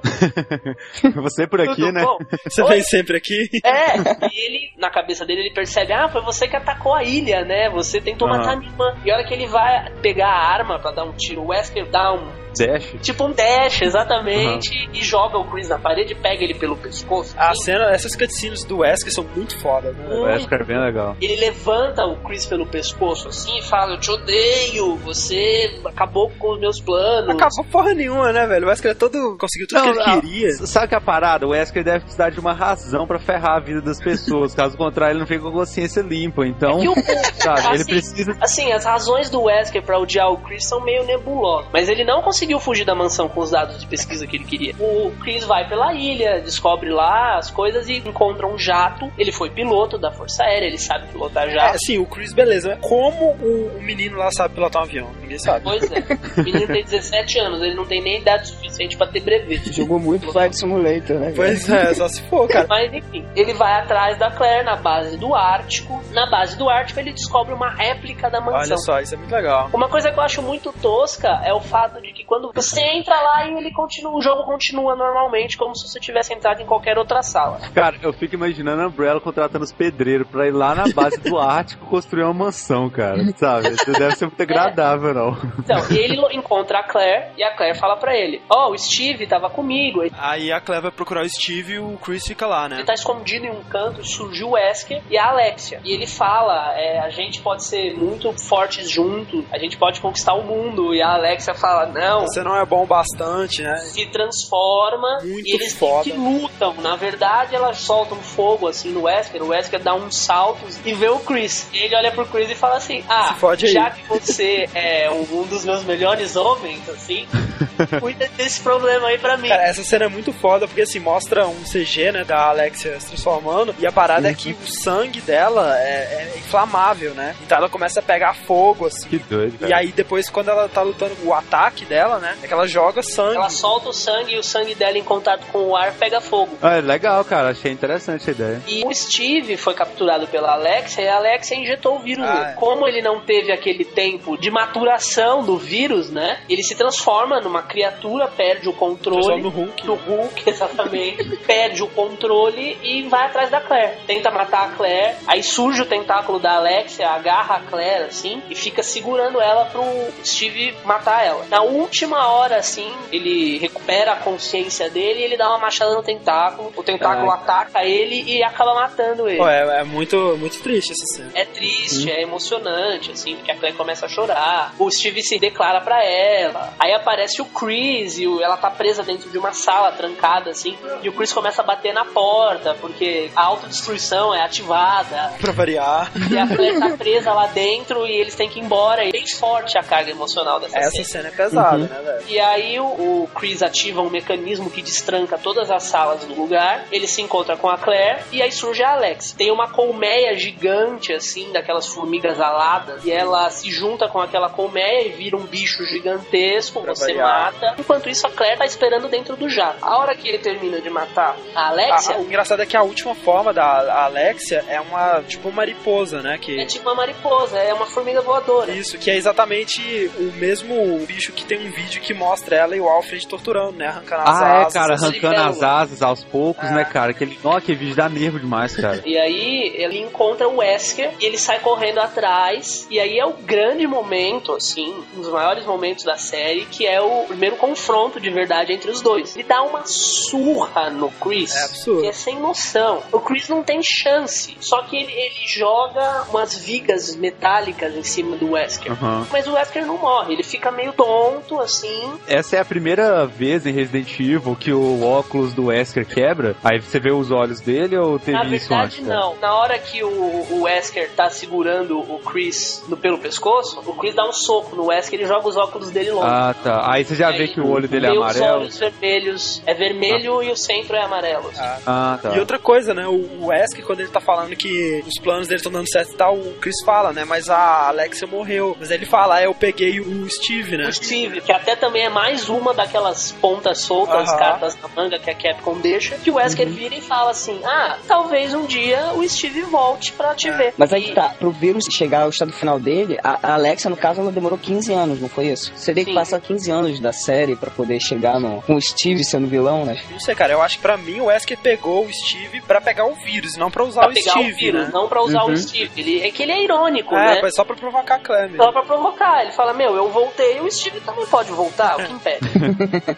Você por aqui, tudo né? bom? Você Oi. vem sempre aqui? É, e ele, na cabeça dele, ele percebe, ah, foi você que atacou a ilha, né? Você tentou Aham. matar minha irmã. E a hora que ele vai pegar a arma pra dar um tiro, o Wesker dá um. Dash. Tipo um dash, exatamente, e joga o Chris na parede, pega ele pelo pescoço. A assim. cena, essas cutscenes do Wesker são muito foda, né? O Wesker é bem legal. Ele levanta o Chris pelo pescoço assim e fala: Eu te odeio, você acabou com os meus planos. Não acabou porra nenhuma, né, velho? O Wesker é todo. conseguiu tudo que ele queria. Sabe que a parada? O Wesker deve precisar de uma razão pra ferrar a vida das pessoas. Caso contrário, ele não fica com a consciência limpa. Então, E o sabe, ele assim, precisa. Assim, as razões do Wesker pra odiar o Chris são meio nebulosas. Mas ele não conseguiu conseguiu fugir da mansão com os dados de pesquisa que ele queria. O Chris vai pela ilha, descobre lá as coisas e encontra um jato. Ele foi piloto da Força Aérea, ele sabe pilotar É, jato. sim, o Chris, beleza. Como o, o menino lá sabe pilotar um avião? Ninguém sabe. Pois é. O menino tem 17 anos, ele não tem nem idade suficiente pra ter brevet. Jogou muito Flight Simulator, né? Pois é, só se for, cara. Mas enfim, ele vai atrás da Claire na base do Ártico. Na base do Ártico, ele descobre uma réplica da mansão. Olha só, isso é muito legal. Uma coisa que eu acho muito tosca é o fato de que quando você entra lá e ele continua, o jogo continua normalmente, como se você tivesse entrado em qualquer outra sala. Cara, eu fico imaginando a Umbrella contratando os pedreiros pra ir lá na base do Ártico construir uma mansão, cara. Sabe? Isso deve ser muito agradável, não. Então, ele encontra a Claire e a Claire fala pra ele: Ó, o Steve tava comigo, ele Aí a Claire vai procurar o Steve e o Chris fica lá, né? tá escondido em um canto, surgiu o Wesker e a Alexia. E ele fala: é, a gente pode ser muito fortes juntos, a gente pode conquistar o mundo. E a Alexia fala: não, Você não é bom bastante, né? se transforma Muito e eles foda. que lutam. Na verdade, elas soltam fogo assim no Wesker. O Wesker dá uns saltos e vê o Chris. E ele olha pro Chris e fala assim: Ah, Se fode aí." já que você é um, dos meus melhores homens, assim, cuida desse problema aí pra mim. Cara, essa cena é muito foda porque assim mostra um CG, né, da Alexia se transformando e a parada é que o sangue dela é, é inflamável, né? Então ela começa a pegar fogo assim. Que doido, cara. E aí depois quando ela tá lutando o ataque dela, né, é que ela joga sangue. Ela solta o sangue e o sangue dela em contato com o ar pega fogo. Ah, é legal, cara. Achei interessante a ideia. E o Steve foi capturado pela Alexia e a Alexia injetou o vírus Ah, nele. é. Como ele não teve aquele tempo de maturação do vírus, né? Ele se transforma numa criatura, perde o Só controle. no Hulk. Do Hulk, exatamente. perde o controle e vai atrás da Claire. Tenta matar a Claire. Aí surge o tentáculo da Alexia, agarra a Claire assim e fica segurando ela pro Steve matar ela. Na última hora, assim, ele recupera a consciência dele e ele dá uma machada no tentáculo. O tentáculo ataca ele e acaba matando ele. Pô, é, é muito, muito triste essa cena. É triste, é emocionante, assim, porque a Claire começa a chorar. O Steve se declara pra ela. Aí aparece o Chris e ela tá presa dentro de uma sala trancada, assim. E o Chris começa a bater na porta, porque a autodestruição é ativada. Pra variar. E a Claire tá presa lá dentro e eles têm que ir embora. E é bem forte a carga emocional dessa Essa cena. cena é pesada, né, velho? E aí o, o Chris ativa um mecanismo que destranca todas as salas do lugar. Ele se encontra com a Claire e aí surge a Alex. Tem uma colmeia gigante, assim, daquelas formigas aladas. E ela se junta com aquela colmeia e vira um bicho gigantesco. Pra você variar. mata. Enquanto isso, a Claire tá esperando dentro do jato. A hora que ele termina de matar a Alexia, Ah, o engraçado é que a última forma da Alexia é uma, tipo, uma mariposa, né? Que... é tipo uma mariposa, é uma formiga voadora. Isso, que é exatamente o mesmo bicho que tem um vídeo que mostra ela e o Alfred torturando, né? Arrancando as Ah, é, asas. cara, essa arrancando libélula. as asas aos poucos, É. né, cara? Aquele, ó, aquele vídeo dá nervo demais, cara. E aí ele encontra o Wesker e ele sai correndo atrás. E aí é o grande momento, assim, um dos maiores momentos da série, que é o primeiro confronto de verdade entre os dois. Ele dá uma surra no Chris. É absurdo. Que é sem noção. O Chris não tem chance. Só que ele, ele joga umas vigas metálicas em cima do Wesker. Aham. Mas o Wesker não morre, ele fica meio tonto, assim. Essa é a primeira vez em Resident Evil que o óculos do Wesker quebra. Aí você vê os olhos dele ou teve Na isso verdade, antes? cara? não. Na hora que o, o Wesker tá segurando o Chris no, pelo pescoço, o Chris dá um soco no Wesker e joga os óculos dele longe. Ah, tá. Aí você já E vê aí, que o olho dele é vê Os amarelo. olhos vermelhos. É vermelho e o centro é amarelo. assim. Ah, tá. E outra coisa, né? O Wesker, quando ele tá falando que os planos dele estão dando certo e tal, o Chris fala, né? Mas a Alexia morreu. Mas ele fala, ah, eu peguei o Steve, né? O Steve, que até também é mais uma daquelas pontas soltas, Aham. cartas na manga que a Capcom deixa, que o Wesker Uhum. vira e fala assim: Ah, talvez um dia o Steve volte pra te ver. Mas aí E- que tá, pro vírus chegar ao estado final dele, a a Alexa, no caso, ela demorou 15 anos, não foi isso? Você teria que passar 15 anos da série pra poder chegar no, com o Steve sendo vilão, né? Não sei, cara. Eu acho que pra mim o Wesker pegou o Steve pra pegar o vírus, não pra usar Pra o pegar Steve, o vírus, né? não pra usar Uhum. o Steve. Ele, é que ele é irônico, É, né? mas só pra provocar a Clem. Só pra provocar. Ele fala, meu, eu voltei, o Steve também pode voltar, o que impede?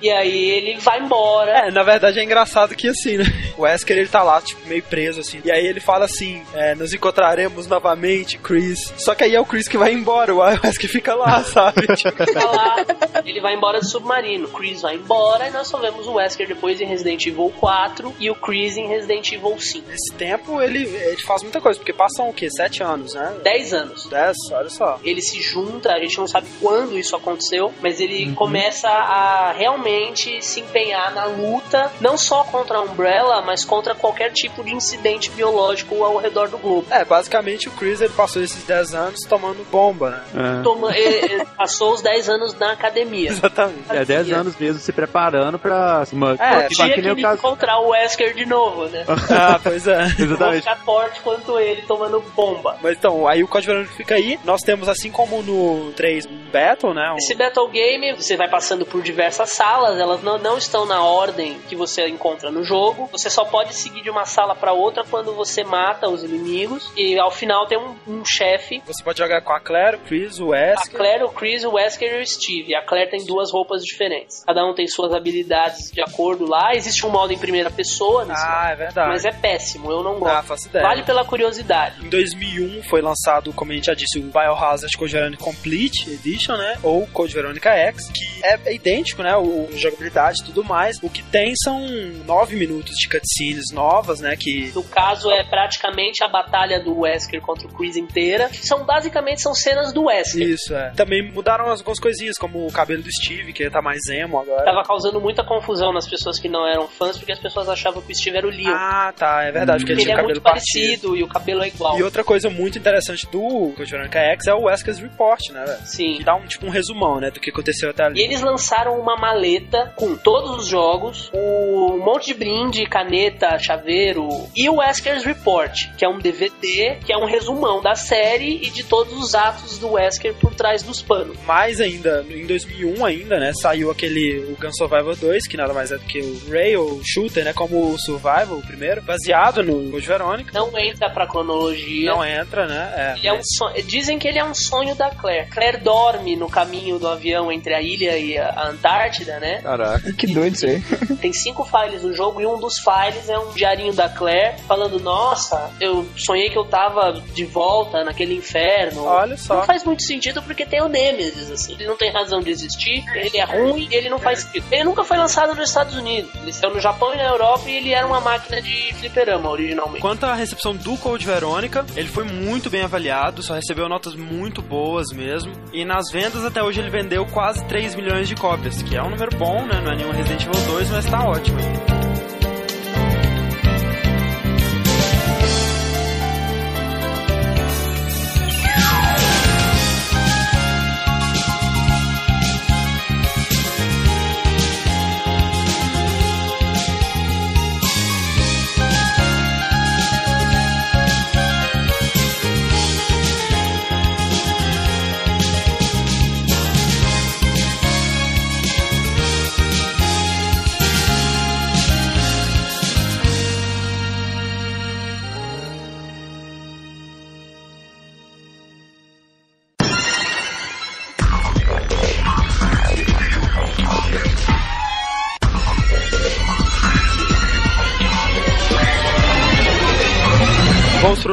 e aí ele vai embora. É, na verdade é engraçado que assim, né? O Wesker ele tá lá, tipo, meio preso, assim. E aí ele fala assim: é, nos encontraremos novamente, Chris. Só que aí é o Chris que vai embora, o Wesker fica lá, sabe? Tipo, Fica lá, ele vai embora de submarino. O Chris vai embora e nós só vemos o Wesker depois em Resident Evil 4 e o Chris em Resident Evil 5. Nesse tempo ele, ele faz muita coisa, porque passam o quê? Sete anos, né? 10 anos. Dez, olha só. Ele se junta, a gente não sabe quando isso aconteceu, mas ele Uhum. começa a realmente se empenhar na luta, não só contra a Umbrella, mas contra qualquer tipo de incidente biológico ao redor do globo. É, basicamente o Chris ele passou esses 10 anos tomando bomba, né? É. Toma- ele- ele passou os 10 anos na academia. Exatamente. É 10 anos mesmo se preparando pra uma. É, que Tinha nem que o ele caso. encontrar o Wesker de novo, né? Ah, pois é. Exatamente. ficar forte quanto ele tomando bomba. Mas então, aí o Código Verônica fica aí. Nós temos, assim como no 3 Battle, né? um- Esse Battle Game, você vai passando por diversas salas, elas não, não estão na ordem que você encontra no jogo. Você só pode seguir de uma sala pra outra quando você mata os inimigos. E ao final tem um, um chefe. Você pode jogar com a Claire, o Chris, o A Wesker. Claire, o Chris, o Wesker e o Steve. A Claire tem duas roupas diferentes. Cada um tem suas habilidades de acordo lá. Existe um modo em primeira pessoa nesse Ah, é verdade. mas é péssimo, eu não gosto. Ah, faço ideia. Vale pela curiosidade. Em 2001 foi lançado, como a gente já disse, o Biohazard Code Veronica Complete Edition, né? Ou Code Veronica X, que é, é idêntico, né? O, o jogabilidade e tudo mais. O que tem são 9 minutos de cutscenes novas, né? Que No caso, é praticamente a batalha do Wesker contra o Chris inteira. São basicamente são cenas do Wesker. Isso, é. Também mudaram algumas coisinhas, como o cabelo do Steve, que ele tá mais emo agora. Tava causando muita confusão nas pessoas que não eram fãs, porque as pessoas achavam que o Steve era o Leon. Ah, tá, é verdade, porque ele ele tinha é o muito cabelo partido. parecido e o cabelo é igual. E outra coisa muito interessante do Code Veronica X é o Wesker's Report, né, velho? Sim. Que dá um, tipo, um resumão, né, do que aconteceu até E ali. eles lançaram uma maleta com todos os jogos, um monte de brinde, caneta, chaveiro e o Wesker's Report, que é um DVD, que é um resumão da série e de todos os atos do Wesker por trás dos panos. Mais ainda, em 2001 ainda, né, saiu aquele o Gun Survival 2, que nada mais é do que o Rail Shooter, né, como o Survival, o primeiro, baseado no Code Veronica. Não entra pra cronologia. Não entra, né? É. Ele é um sonho. Dizem que ele é um sonho da Claire. Claire dorme no caminho do avião entre a ilha e a Antártida, né? Caraca. Que doido isso aí. Tem cinco files no jogo e um dos files é um diarinho da Claire falando: Nossa, eu sonhei que eu tava de volta naquele inferno. Olha só. Não faz muito sentido porque tem o Nemesis, assim. Ele não tem razão de existir, ele é ruim e ele não faz sentido. Ele nunca foi lançado nos Estados Unidos. Ele saiu no Japão e na Europa e ele era uma máquina de fliperama originalmente. Quanto à recepção do Code Verônica, ele foi muito bem avaliado, só recebeu notas muito boas mesmo. E nas vendas até hoje ele vendeu quase 3 milhões de cópias, que é um número bom, né? Não é nenhum Resident Evil 2, mas tá ótimo.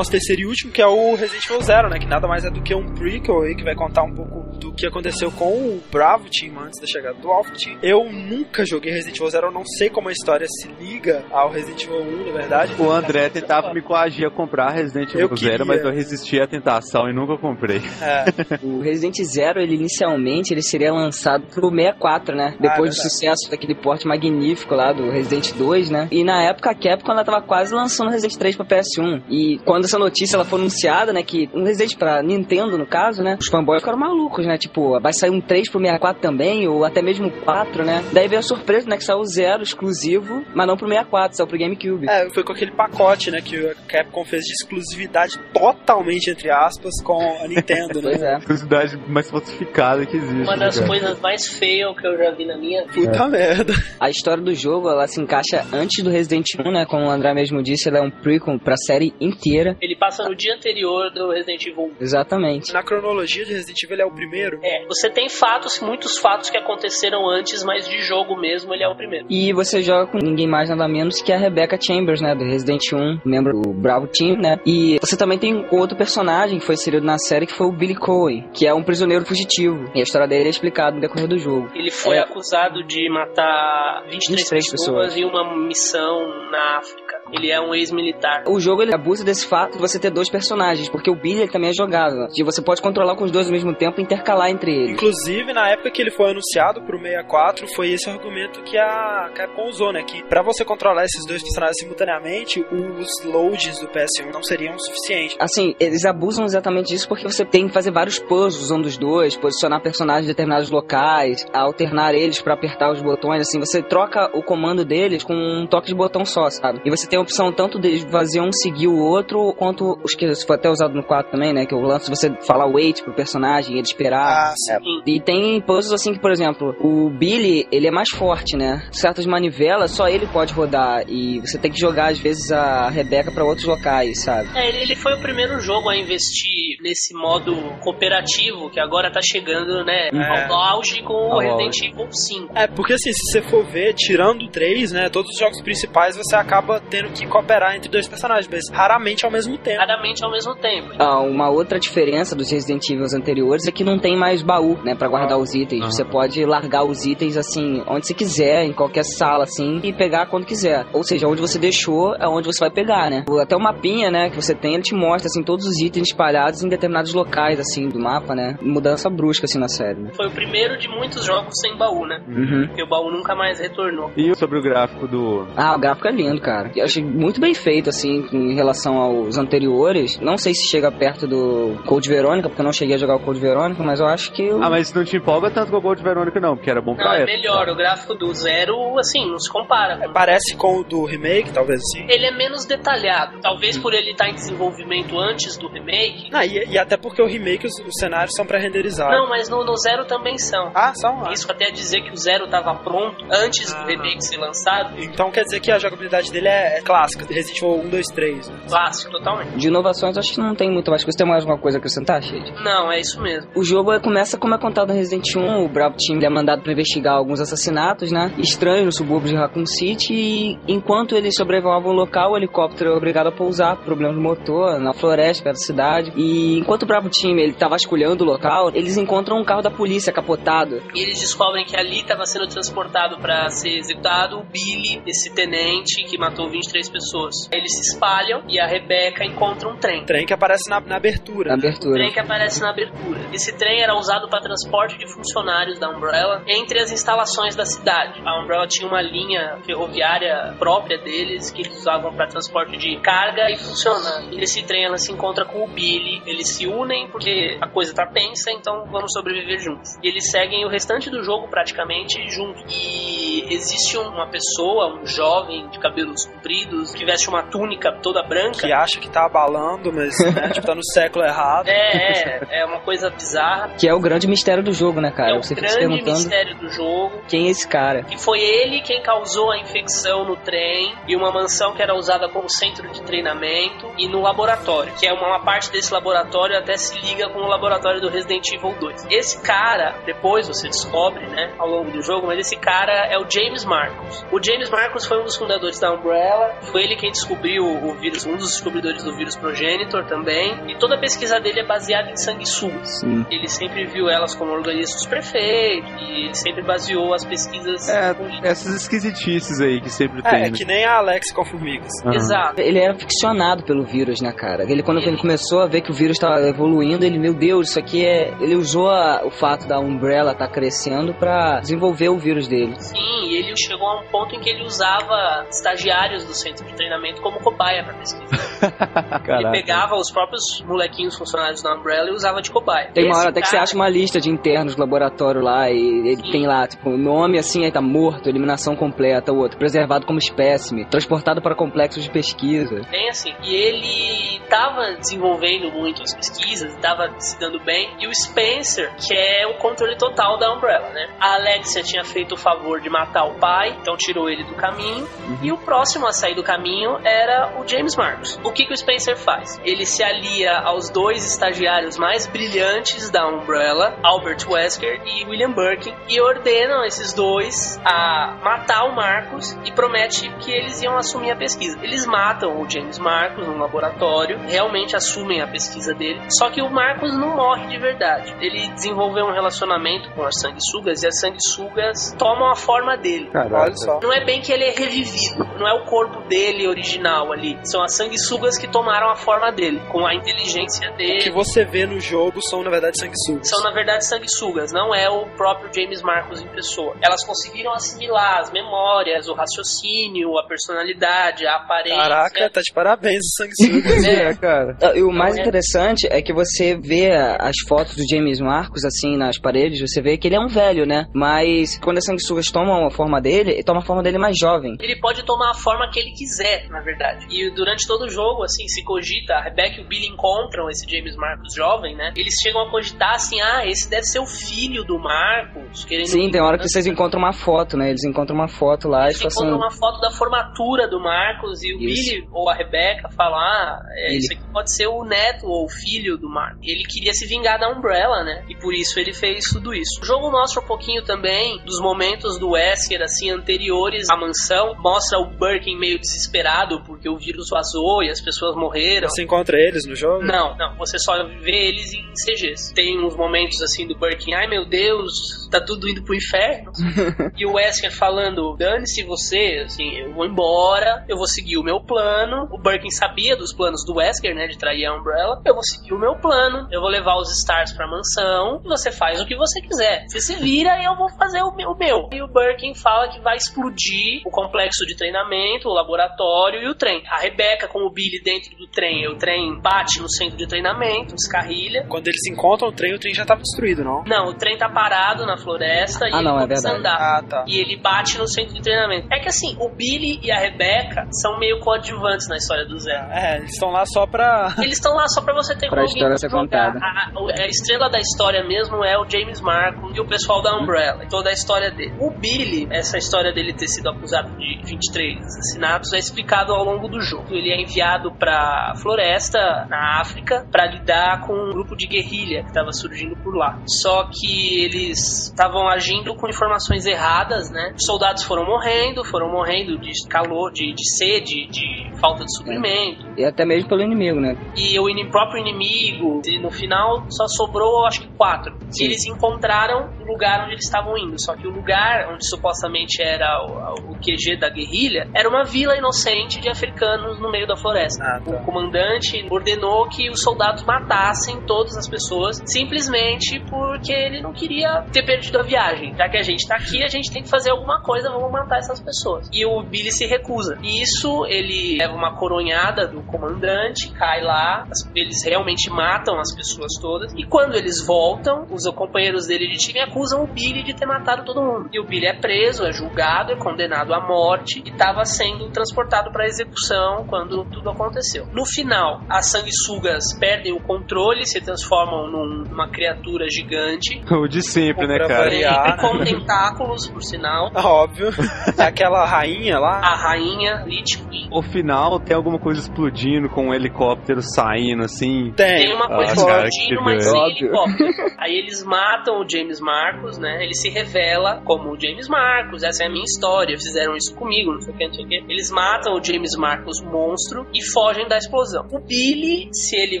Nosso terceiro e último, que é o Resident Evil Zero, né? Que nada mais é do que um prequel aí, que vai contar um pouco do que aconteceu com o Bravo Team antes da chegada do Alpha Team. Eu nunca joguei Resident Evil Zero, eu não sei como a história se liga ao Resident Evil 1, na verdade. O André tentava me coagir a comprar Resident Eu Evil queria. Zero, mas eu resisti à tentação e nunca comprei. É, O Resident Zero, ele inicialmente ele seria lançado pro 64, né? Depois do Ah, verdade. sucesso daquele porte magnífico lá do Resident 2, né? E na época a Capcom ela tava quase lançando o Resident 3 pra PS1. E quando essa notícia ela foi anunciada, né, que um Resident pra Nintendo no caso, né? Os fanboys ficaram malucos, né? Tipo, vai sair um 3 pro 64 também ou até mesmo um 4, né? Daí veio a surpresa, né, que saiu o Zero exclusivo, mas não pro 64, saiu pro GameCube. é, foi com aquele pacote, né? Que a Capcom fez de exclusividade totalmente, entre aspas, com a Nintendo, né? Pois é. Curiosidade mais falsificada que existe. Uma né, das cara? coisas mais feias que eu já vi na minha vida. Puta merda. A história do jogo, ela se encaixa antes do Resident 1, né? Como o André mesmo disse, ela é um prequel pra série inteira. Ele passa passa no dia anterior do Resident Evil 1. Exatamente. Na cronologia de Resident Evil ele é o primeiro. É, você tem fatos, muitos fatos que aconteceram antes, mas de jogo mesmo ele é o primeiro. E você joga com ninguém mais nada menos que a Rebecca Chambers, né, do Resident 1, membro do Bravo Team, né? E você também tem outro personagem que foi inserido na série que foi o Billy Cohen, que é um prisioneiro fugitivo. E a história dele é explicada no decorrer do jogo. Ele foi É. acusado de matar 23, 23 pessoas pessoas. em uma missão na África. Ele é um ex-militar. O jogo ele abusa desse fato de você ter dois personagens, porque o Billy ele também é jogável. E você pode controlar com os dois ao mesmo tempo e intercalar entre eles. Inclusive, na época que ele foi anunciado pro 64, foi esse argumento que a Capcom usou, né? Que pra você controlar esses dois personagens simultaneamente, os loads do PS1 não seriam suficientes. Assim, eles abusam exatamente disso porque você tem que fazer vários puzzles usando os dois, posicionar personagens em determinados locais, alternar eles pra apertar os botões, assim, você troca o comando deles com um toque de botão só, sabe? E você tem a opção tanto de fazer um seguir o outro, quanto os que foi até usado no 4 também, né? Que é o lance você falar wait pro personagem, ele esperar. Ah, sim. E tem puzzles assim que, por exemplo, o Billy, ele é mais forte, né? Certas manivelas, só ele pode rodar. E você tem que jogar, às vezes, a Rebeca pra outros locais, sabe? É, ele, foi o primeiro jogo a investir nesse modo cooperativo que agora tá chegando, né, É. ao auge com o Resident Evil 5. É, porque assim, se você for ver, tirando o 3, né, todos os jogos principais você acaba tendo que cooperar entre dois personagens, mas raramente ao mesmo tempo. Raramente ao mesmo tempo. Ah, uma outra diferença dos Resident Evil anteriores é que não tem mais baú, né, Pra guardar os itens. Você pode largar os itens assim, onde você quiser, em qualquer sala assim, e pegar quando quiser. Ou seja, onde você deixou é onde você vai pegar, né? Até o mapinha, né, que você tem, ele te mostra assim todos os itens espalhados em determinados locais assim do mapa, né? Mudança brusca assim na série. Né? Foi o primeiro de muitos jogos sem baú, né? Uhum. Porque o baú nunca mais retornou. E sobre o gráfico do. Ah, o gráfico é lindo, cara. Eu achei muito bem feito, assim, em relação aos anteriores. Não sei se chega perto do Code Verônica, porque eu não cheguei a jogar o Code Verônica, mas eu acho que. o- Ah, mas não te empolga tanto com o Gold Verônica, não, porque era bom pra Não, é época. melhor. O gráfico do Zero, assim, não se compara. Parece com o do remake, talvez assim. Ele é menos detalhado. Talvez por ele estar em desenvolvimento antes do remake. Ah, e, e até porque o remake, os, os cenários são pré-renderizados. Não, mas no, no Zero também são. Ah, são? Ah. Isso até dizer que o Zero estava pronto antes do Ah. remake ser lançado. Então quer dizer que a jogabilidade dele é, é clássica, Resident Evil 1, 2, 3. né? Clássico, totalmente. De inovações, acho que não tem muito mais coisa. Tem mais alguma coisa a acrescentar, Shade? Não, é isso mesmo. O jogo começa como é contado no Resident 1, o Bravo Team é mandado para investigar alguns assassinatos, né? Estranhos no subúrbio de Raccoon City e enquanto eles sobrevoavam o local, o helicóptero é obrigado a pousar por problemas de motor na floresta perto da cidade. E enquanto o Bravo Team ele tá vasculhando o local, eles encontram um carro da polícia capotado. E eles descobrem que ali estava sendo transportado para ser executado o Billy, esse tenente que matou 23 pessoas. Eles se espalham e a Rebecca encontra um trem. Trem que aparece na, na abertura. Na abertura. trem que aparece na abertura. Esse trem era usado para transporte de funcionários da Umbrella entre as instalações da cidade. A Umbrella tinha uma linha ferroviária própria deles que eles usavam para transporte de carga e funcionários. Nesse trem ela se encontra com o Billy. Eles se unem porque a coisa tá tensa, então vamos sobreviver juntos. E eles seguem o restante do jogo praticamente juntos. E existe uma pessoa, um jovem de cabelos compridos, que veste uma túnica toda branca. Que acha que tá abalando, mas né, tipo, tá no século errado. É, é, é uma coisa bizarra. Que é o grande mistério do jogo, né, cara? é o Você grande perguntando mistério do jogo. quem é esse cara. E foi ele quem causou a infecção no trem e uma mansão que era usada como centro de treinamento e no laboratório, que é uma, uma parte desse laboratório até se liga com o laboratório do Resident Evil 2. Esse cara, depois você descobre, né, ao longo do jogo, mas esse cara é o James Marcos. O James Marcos foi um dos fundadores da Umbrella, foi ele quem descobriu o vírus, um dos descobridores do vírus progenitor também, e toda a pesquisa dele é baseada em sanguessugas. Sim. Ele sempre viu elas como organismos perfeitos e ele sempre baseou as pesquisas É, essas esquisitices aí que sempre É, tem. é né? que nem a Alex com formigas. Aham. Exato. Ele era ficcionado pelo vírus, né, cara? Ele, quando ele começou a ver que o vírus estava evoluindo, ele, meu Deus, isso aqui é. Ele usou a- o fato da Umbrella estar crescendo pra desenvolver o vírus dele. Sim, e ele chegou a um ponto em que ele usava estagiários do centro de treinamento como cobaia para pesquisa. Ele pegava os próprios molequinhos funcionários da Umbrella e usava de cobaia. Tem uma hora até que você cara- acha uma lista de internos do laboratório lá e ele Sim. tem lá, tipo, nome assim, aí tá morto, eliminação completa, o outro, preservado como espécime, transportado para complexos de pesquisa. Bem assim. E ele tava desenvolvendo muito as pesquisas, tava se dando bem, e o Spencer, que é o controle total da Umbrella, né? A Alexia tinha feito o favor de matar o pai, então tirou ele do caminho, e o próximo a sair do caminho era o James Marcos. O que, que o Spencer faz? Ele se alia aos dois estagiários mais brilhantes da Umbrella, Albert Wesker e William Birkin, e ordenam esses dois a matar o Marcos e promete que eles iam assumir a pesquisa. Eles matam o James Marcos num laboratório, realmente assumem a pesquisa dele, só que o Marcos não morre de verdade. Ele desenvolveu um relacionamento com as sanguessugas e as sanguessugas tomam a forma dele. Olha só. Não é bem que ele é revivido, não é o corpo dele original ali. São as sanguessugas que tomaram a forma dele, com a inteligência O dele. que você vê no jogo são, na verdade, sanguessugas. São na verdade sanguessugas, não é o próprio James Marcos em pessoa. Elas conseguiram assimilar as memórias, o raciocínio, a personalidade, a aparência. Caraca, tá de parabéns os sanguessugas. É, cara. Ah, E o mais é- interessante é que você vê as fotos do James Marcos, assim, nas paredes, você vê que ele é um velho, né? Mas quando as sanguessugas tomam a forma dele, ele toma a forma dele mais jovem. Ele pode tomar a forma que ele quiser, na verdade. E durante todo o jogo, assim, se cogita, a Rebecca e o Billy encontram esse James Marcos jovem, né? Eles chegam a cogitar assim, ah, esse deve ser o filho do Marcos. Querendo Sim, tem hora que vocês encontram uma foto, né? Eles encontram uma foto lá e Eles encontram assim, uma foto da formatura do Marcos e o Isso. Billy ou a Rebeca falam: Ah, é, Ele. isso aqui pode ser o neto ou o filho do Marcos. Ele queria se vingar da Umbrella, né? E por isso ele fez tudo isso. O jogo mostra um pouquinho também dos momentos do Wesker, assim, anteriores à mansão. Mostra o Birkin meio desesperado porque o vírus vazou e as pessoas morreram. Você encontra eles no jogo? Não, não, você só vê eles em CGs. Tem uns momentos assim do Birkin, ai meu Deus, tá tudo indo pro inferno. e o Wesker falando, dane-se você, assim, eu vou embora, eu vou seguir o meu plano. O Birkin sabia dos planos do Wesker, né, de trair a Umbrella. Eu vou seguir o meu plano, eu vou levar os Stars pra mansão, e você faz o que você quiser. Você se vira e eu vou fazer o meu. o meu. E o Birkin fala que vai explodir o complexo de treinamento, o laboratório e o trem. A Rebecca com o Billy dentro do trem, o trem bate no centro de treinamento, descarrilha. Quando eles encontram o trem, o trem já tava destruído, não? Não, o trem tá parado na floresta e Ah, ele não, é começa a verdade. andar. Ah, tá. E ele bate no centro de treinamento. É que assim, o Billy e a Rebecca são meio coadjuvantes na história do Zé. É, eles estão lá só pra. Eles estão lá só pra você ter Pra com história alguém ser contada. A, a- a estrela da história mesmo é o James Marco e o pessoal da Umbrella. Toda a história dele. O Billy, essa história dele ter sido acusado de 23 assassinatos, é explicado ao longo do jogo. Ele é enviado pra floresta, na África, pra lidar com um grupo de guerrilha que estava surgindo por lá. Só que eles estavam agindo com informações erradas, né? Os soldados foram morrendo, foram morrendo de calor, de, de sede, de falta de suprimento e até mesmo pelo inimigo, né? e o ini- próprio inimigo, e no final só sobrou acho que quatro. Sim. E eles encontraram o lugar onde eles estavam indo. Só que o lugar onde supostamente era o, o QG da guerrilha era uma vila inocente de africanos no meio da floresta. Ah, tá. O comandante ordenou que os soldados matassem todas as pessoas simplesmente porque ele não queria ter perdido a viagem. Já que a gente tá aqui, a gente tem que fazer alguma coisa, vamos matar essas pessoas. E o Billy se recusa. E isso ele leva uma coronhada do comandante, cai lá, eles realmente matam as pessoas todas. E quando eles voltam, os companheiros dele de time acusam o Billy de ter matado todo mundo. E o Billy é preso, é julgado, é condenado à morte e estava sendo transportado para execução quando tudo aconteceu. No final, as sanguessugas perdem o controle, se transformam num- numa criatura gigante. O de sempre, né, cara? variar. Com tentáculos, por sinal. Óbvio. Aquela rainha lá. A rainha Lich Queen. O final tem alguma coisa explodindo com um helicóptero saindo assim. Tem Tem. uma coisa Ah, explodindo, mas sem Óbvio. helicóptero. Aí eles matam o James Marcos, né? Ele se revela como o James Marcos, essa é a minha história, fizeram isso comigo, não sei o que, não sei o que. Eles matam o James Marcos monstro e fogem da explosão. O Billy, se ele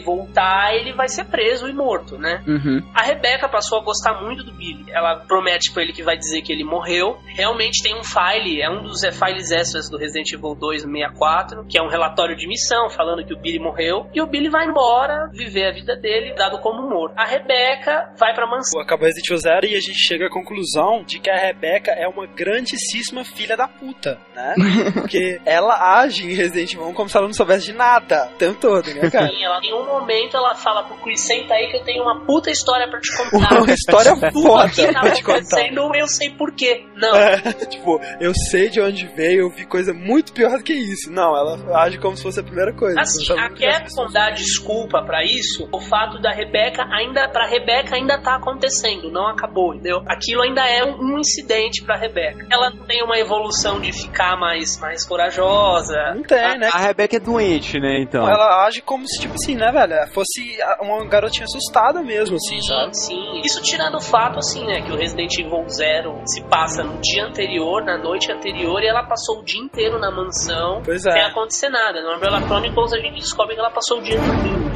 voltar, ele vai ser preso e morto, né? Uhum. A Rebecca passou a gostar muito do Billy. Ela promete pra ele que vai dizer que ele morreu. Realmente tem um file, é um dos é, files extras do Resident Evil 2 64, que é um relatório de missão falando que o Billy morreu. E o Billy vai embora, viver a vida dele, dado como morto. A Rebecca vai pra mansão. Acabou Resident Evil Zero e a gente chega à conclusão de que a Rebecca é uma grandíssima filha da puta, né? Porque ela age em Resident Evil 1 como se ela não soubesse de nada o tempo todo, né, cara? Sim, ela, em um momento ela fala pro Chris, senta aí que eu tenho uma puta história pra te contar. Uma história foda contar. acontecendo, eu sei porquê. Não, É, tipo, eu sei de onde veio, eu vi coisa muito pior do que isso. Não, ela age como se fosse a primeira coisa. Assim, a Capcom dá desculpa pra isso, o fato da Rebeca ainda, pra Rebeca ainda tá acontecendo, não acabou, entendeu? Aquilo ainda é um, um incidente pra Rebeca. Ela não tem uma evolução de ficar mais, mais corajosa. Não tem, né? A Rebeca é doente, né, então. Ela age como se, tipo assim, né, velho? Fosse a- uma garotinha assustada mesmo, assim, Sim, sabe? sim. Isso tirando o fato, assim, né, que o Resident Evil Zero se passa no dia anterior, na noite anterior, e ela passou o dia inteiro na mansão Pois sem é. acontecer nada. No Umbrella Chronicles a gente descobre que ela passou o dia dormindo.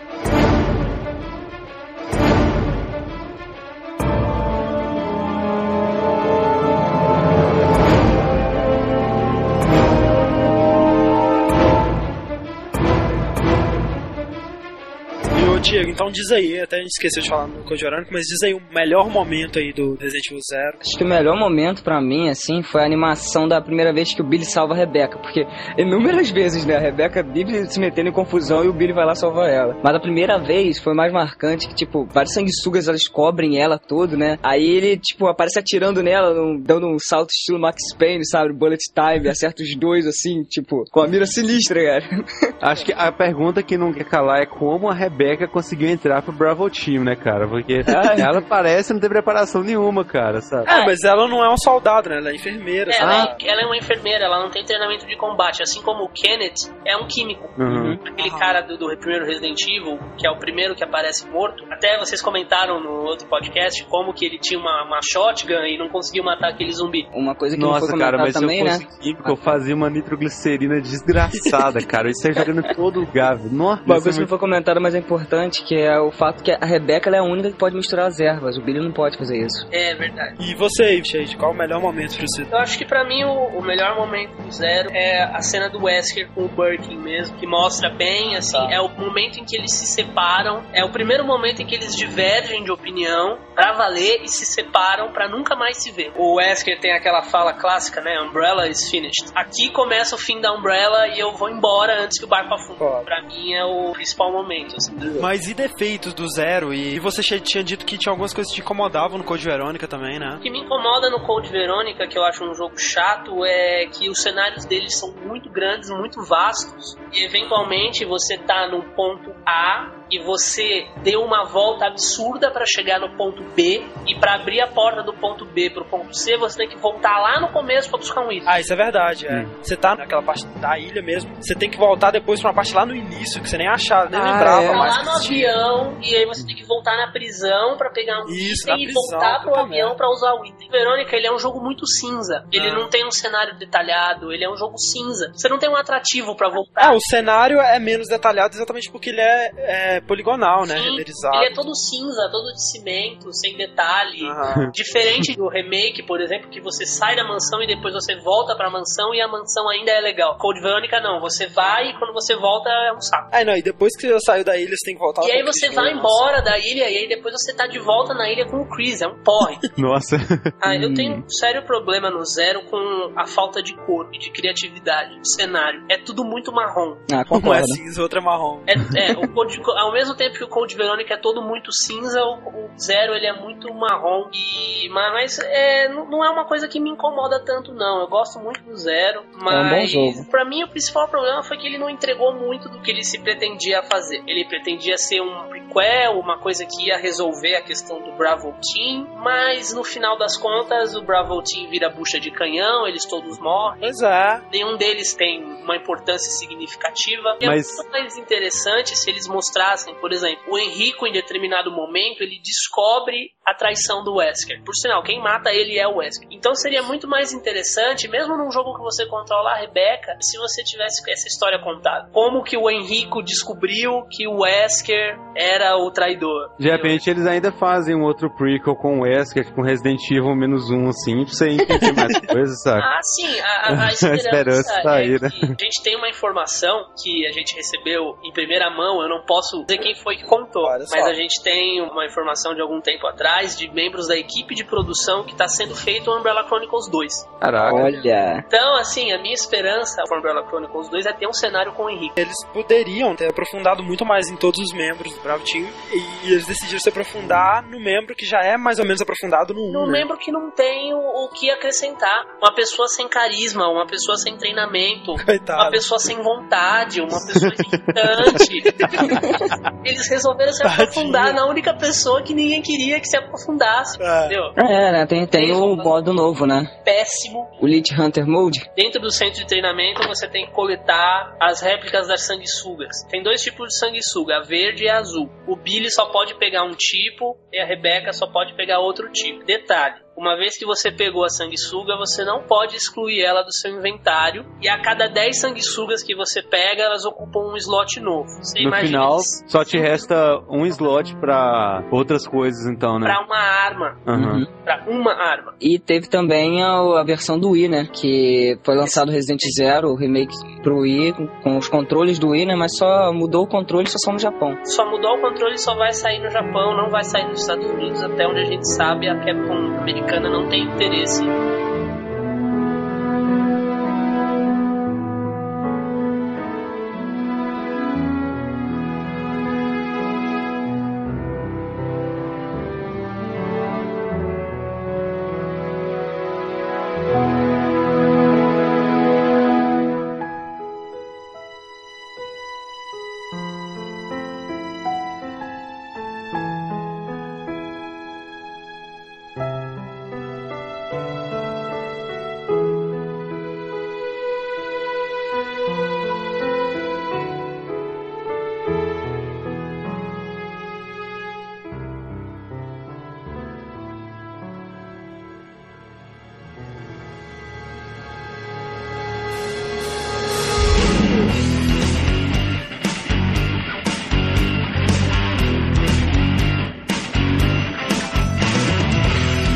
ô Diego, então diz aí, até a gente esqueceu de falar no Code Verônica, mas diz aí o melhor momento aí do Resident Evil Zero. Acho que o melhor momento pra mim, assim, foi a animação da primeira vez que o Billy salva a Rebeca. Porque inúmeras vezes, né, a Rebeca vive se metendo em confusão e o Billy vai lá salvar ela. Mas a primeira vez foi mais marcante, que, tipo, vários sanguessugas elas cobrem ela todo, né? Aí ele, tipo, aparece atirando nela, dando um salto estilo Max Payne, sabe? Bullet time, acerta os dois, assim, tipo, com a mira sinistra, cara. Acho que a pergunta que não quer calar é como a Rebeca conseguiu entrar pro Bravo Team, né, cara? Porque Ai. ela parece não ter preparação nenhuma, cara, sabe? É, mas ela não é um soldado, né? Ela é enfermeira, sabe? Ela, é, ela é uma enfermeira, ela não tem treinamento de combate, assim como o Kenneth é um químico. Uhum. Aquele cara do, do primeiro Resident Evil, que é o primeiro que aparece morto. Até vocês comentaram no outro podcast como que ele tinha uma, uma shotgun e não conseguiu matar aquele zumbi. Uma coisa que não foi Nossa, comentada cara, mas também, se eu né? fosse químico, eu fazia uma nitroglicerina desgraçada, cara. Isso aí jogando em todo lugar. Nossa, Uma isso coisa é que não foi comentada, mas é importante, que é o fato que a Rebeca é a única que pode misturar as ervas. O Billy não pode fazer isso. É verdade. E você, Shade, qual o melhor momento pra você? Eu acho que pra mim o, o melhor momento do Zero é a cena do Wesker com o Birkin mesmo, que mostra bem, assim, é o momento em que eles se separam, é o primeiro momento em que eles divergem de opinião pra valer e se separam pra nunca mais se ver. O Wesker tem aquela fala clássica, né? Umbrella is finished. Aqui começa o fim da Umbrella e eu vou embora antes que o barco afunde. Pra mim é o principal momento, assim, do jogo. Mas e defeitos do Zero? E, você tinha dito que tinha algumas coisas que te incomodavam no Code Verônica também, né? O que me incomoda no Code Verônica, que eu acho um jogo chato, é que os cenários deles são muito grandes, muito vastos, e eventualmente você tá no ponto A e você deu uma volta absurda para chegar no ponto B, e para abrir a porta do ponto B pro ponto C, você tem que voltar lá no começo para buscar um item. Ah, isso é verdade, é. Você tá naquela parte da ilha mesmo, você tem que voltar depois pra uma parte lá no início, que você nem achava, nem Ah, lembrava é. Tá mais. lá que no avião e aí você tem que voltar na prisão pra pegar um Isso, item e prisão, voltar pro avião pra usar o item. Verônica, ele é um jogo muito cinza. Ele Ah. não tem um cenário detalhado, ele é um jogo cinza. Você não tem um atrativo pra Ah, voltar. o cenário é menos detalhado exatamente porque ele é, é poligonal, né? Sim, Renderizado. Ele é todo cinza, todo de cimento, sem detalhe. Aham. Diferente do remake, por exemplo, que você sai da mansão e depois você volta pra mansão e a mansão ainda é legal. Code Verônica não, você vai e quando você volta é um saco. Ah, não, e depois que você saiu da ilha, você tem que voltar E aí você vai embora da ilha e aí depois você tá de volta na ilha com o Chris, é um porre. Nossa. Ah, eu tenho um sério problema no Zero com a falta de cor e de criatividade de cenário. É tudo muito marrom. Ah, é concordo. cinza, outro é marrom. É, é, o Code, ao mesmo tempo que o Code Verônica é todo muito cinza, o, o Zero ele é muito marrom. E, mas mas, é, não, não é uma coisa que me incomoda tanto, não. Eu gosto muito do Zero, mas bom jogo. pra mim o principal problema foi que ele não entregou muito do que ele se pretendia fazer. Ele pretendia ser um prequel, uma coisa que ia resolver a questão do Bravo Team, mas no final das contas o Bravo Team vira bucha de canhão, eles todos morrem. Pois é. Nenhum deles tem uma importância significativa. E Mas- É muito mais interessante se eles mostrassem, por exemplo, o Henrico em determinado momento ele descobre a traição do Wesker. Por sinal, quem mata ele é o Wesker. Então seria muito mais interessante, mesmo num jogo que você controla a Rebeca, se você tivesse essa história contada. Como que o Henrico descobriu que o Wesker era o traidor. De repente eles ainda fazem um outro prequel com o Wesker, com Resident Evil menos um, assim, pra você entender mais coisas, sabe? Ah, sim, a, a- a A esperança, esperança tá é aí, né? a gente tem uma informação que a gente recebeu em primeira mão, eu não posso dizer quem foi que contou, Olha só. mas a gente tem uma informação de algum tempo atrás de membros da equipe de produção que está sendo feito o Umbrella Chronicles 2. Caraca. Olha. Então, assim, a minha esperança com Umbrella Chronicles 2 é ter um cenário com o Henrique. Eles poderiam ter aprofundado muito mais em todos os membros do Bravo Team e, eles decidiram se aprofundar no membro que já é mais ou menos aprofundado no 1. Num né? membro que não tem o, o que acrescentar. Uma pessoa sem carisma, uma pessoa sem treinamento, uma Coitado. pessoa sem vontade, uma pessoa irritante. Eles resolveram se Tadinho. aprofundar na única pessoa que ninguém queria que se aprofundasse. É. Entendeu? É, né? Tem, tem o modo novo, né? Péssimo. O Elite Hunter Mode. Dentro do centro de treinamento você tem que coletar as réplicas das sanguessugas. Tem dois tipos de sanguessuga, a verde e a azul. O Billy só pode pegar um tipo e a Rebeca só pode pegar outro tipo. Detalhe. Uma vez que você pegou a sanguessuga, você não pode excluir ela do seu inventário. E a cada 10 sanguessugas que você pega, elas ocupam um slot novo. Você No imagina final, isso só te resta um slot pra outras coisas, então, né? pra uma arma. Aham. Uhum. Pra uma arma. E teve também a, a versão do Wii, né? Que foi lançado Resident Zero, o remake pro Wii, com, com os controles do Wii, né? Mas só mudou o controle só só no Japão. Só mudou o controle e só vai sair no Japão, não vai sair nos Estados Unidos, até onde a gente sabe, a Capcom americana não tem interesse.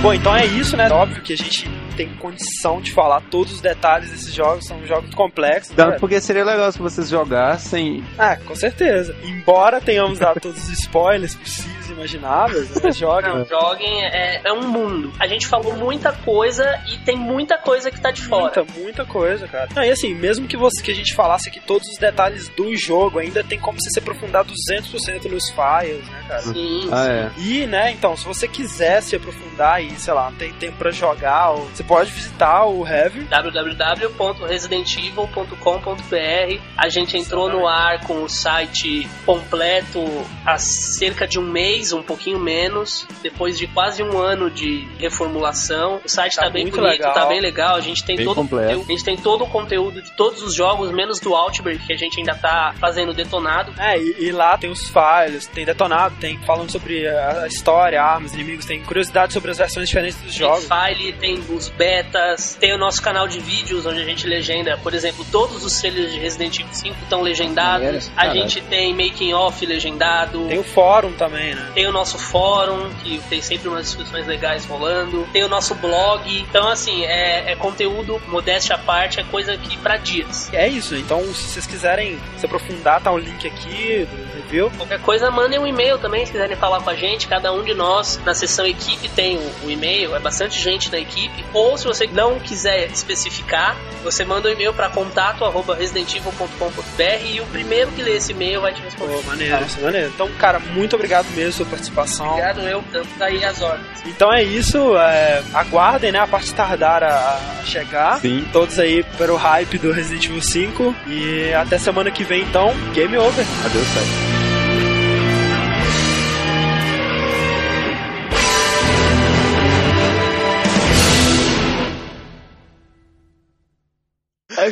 Bom, então é isso, né? Óbvio que a gente tem condição de falar todos os detalhes desses jogos, são jogos complexos. Tanto né? porque seria legal se vocês jogassem. Ah, com certeza. Embora tenhamos dado todos os spoilers possíveis imagináveis, né? Joga. Não, joguem é, é um mundo. A gente falou muita coisa e tem muita coisa que tá de fora. Muita, muita coisa, cara. Não, e assim, mesmo que, você, que a gente falasse aqui todos os detalhes do jogo, ainda tem como você se aprofundar 200% nos files, né, cara? Sim, Ah, sim. é. E, né, então, se você quiser se aprofundar e, sei lá, não tem tempo pra jogar, ou- você pode visitar o Heavy. www.residentivil.com.br A gente entrou no ar com o site completo há cerca de um mês, um pouquinho menos, depois de quase um ano de reformulação. O site tá, Tá bem bonito, legal. tá bem legal. A gente tem Bem todo o completo. conteúdo- a gente tem todo o conteúdo de todos os jogos, menos do Outbreak, que a gente ainda tá fazendo detonado. É, e, e lá tem os files, tem detonado, tem falando sobre a história, armas, inimigos, tem curiosidade sobre as versões diferentes dos Tem jogos. file, tem os betas, tem o nosso canal de vídeos onde a gente legenda, por exemplo, todos os trailers de Resident Evil 5 estão legendados. A gente tem making off legendado. Tem o fórum também, né? Tem o nosso fórum, que tem sempre umas discussões legais rolando. Tem o nosso blog. Então, assim, é, é conteúdo, modéstia à parte, é coisa que pra dias. É isso, então se vocês quiserem se aprofundar, tá o link aqui review. Qualquer coisa, mandem um e-mail também, se quiserem falar com a gente. Cada um de nós, na seção equipe, tem o, o e-mail. É bastante gente na equipe. Ou, se você não quiser especificar, você manda um e-mail para contato arroba residentivel.com.br e o primeiro que lê esse e-mail vai te responder. Pô, maneiro, isso é maneiro. Então, cara, muito obrigado mesmo pela sua participação. Obrigado, eu, tanto daí as ordens. Então é isso, é, aguardem, né, a parte tardar a, a chegar. Sim. Todos aí para o hype do Resident Evil 5. E até semana que vem, então, game over. Adeus, certo.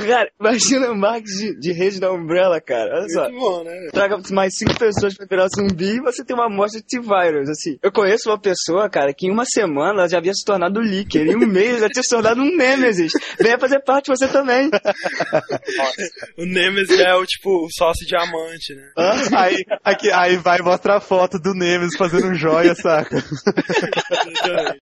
Ah, Cara, imagina o Marcos de, de rede da Umbrella, cara. Olha só. Muito bom, né? Traga mais cinco pessoas pra virar zumbi e você tem uma amostra de T-Virus, assim. Eu conheço uma pessoa, cara, que em uma semana ela já havia se tornado Licker. Em um mês já tinha se tornado um Nemesis. Venha fazer parte você também. O Nemesis é o tipo o sócio diamante, né? Aí, aqui, aí vai mostrar a foto do Nemesis fazendo um joia, saca?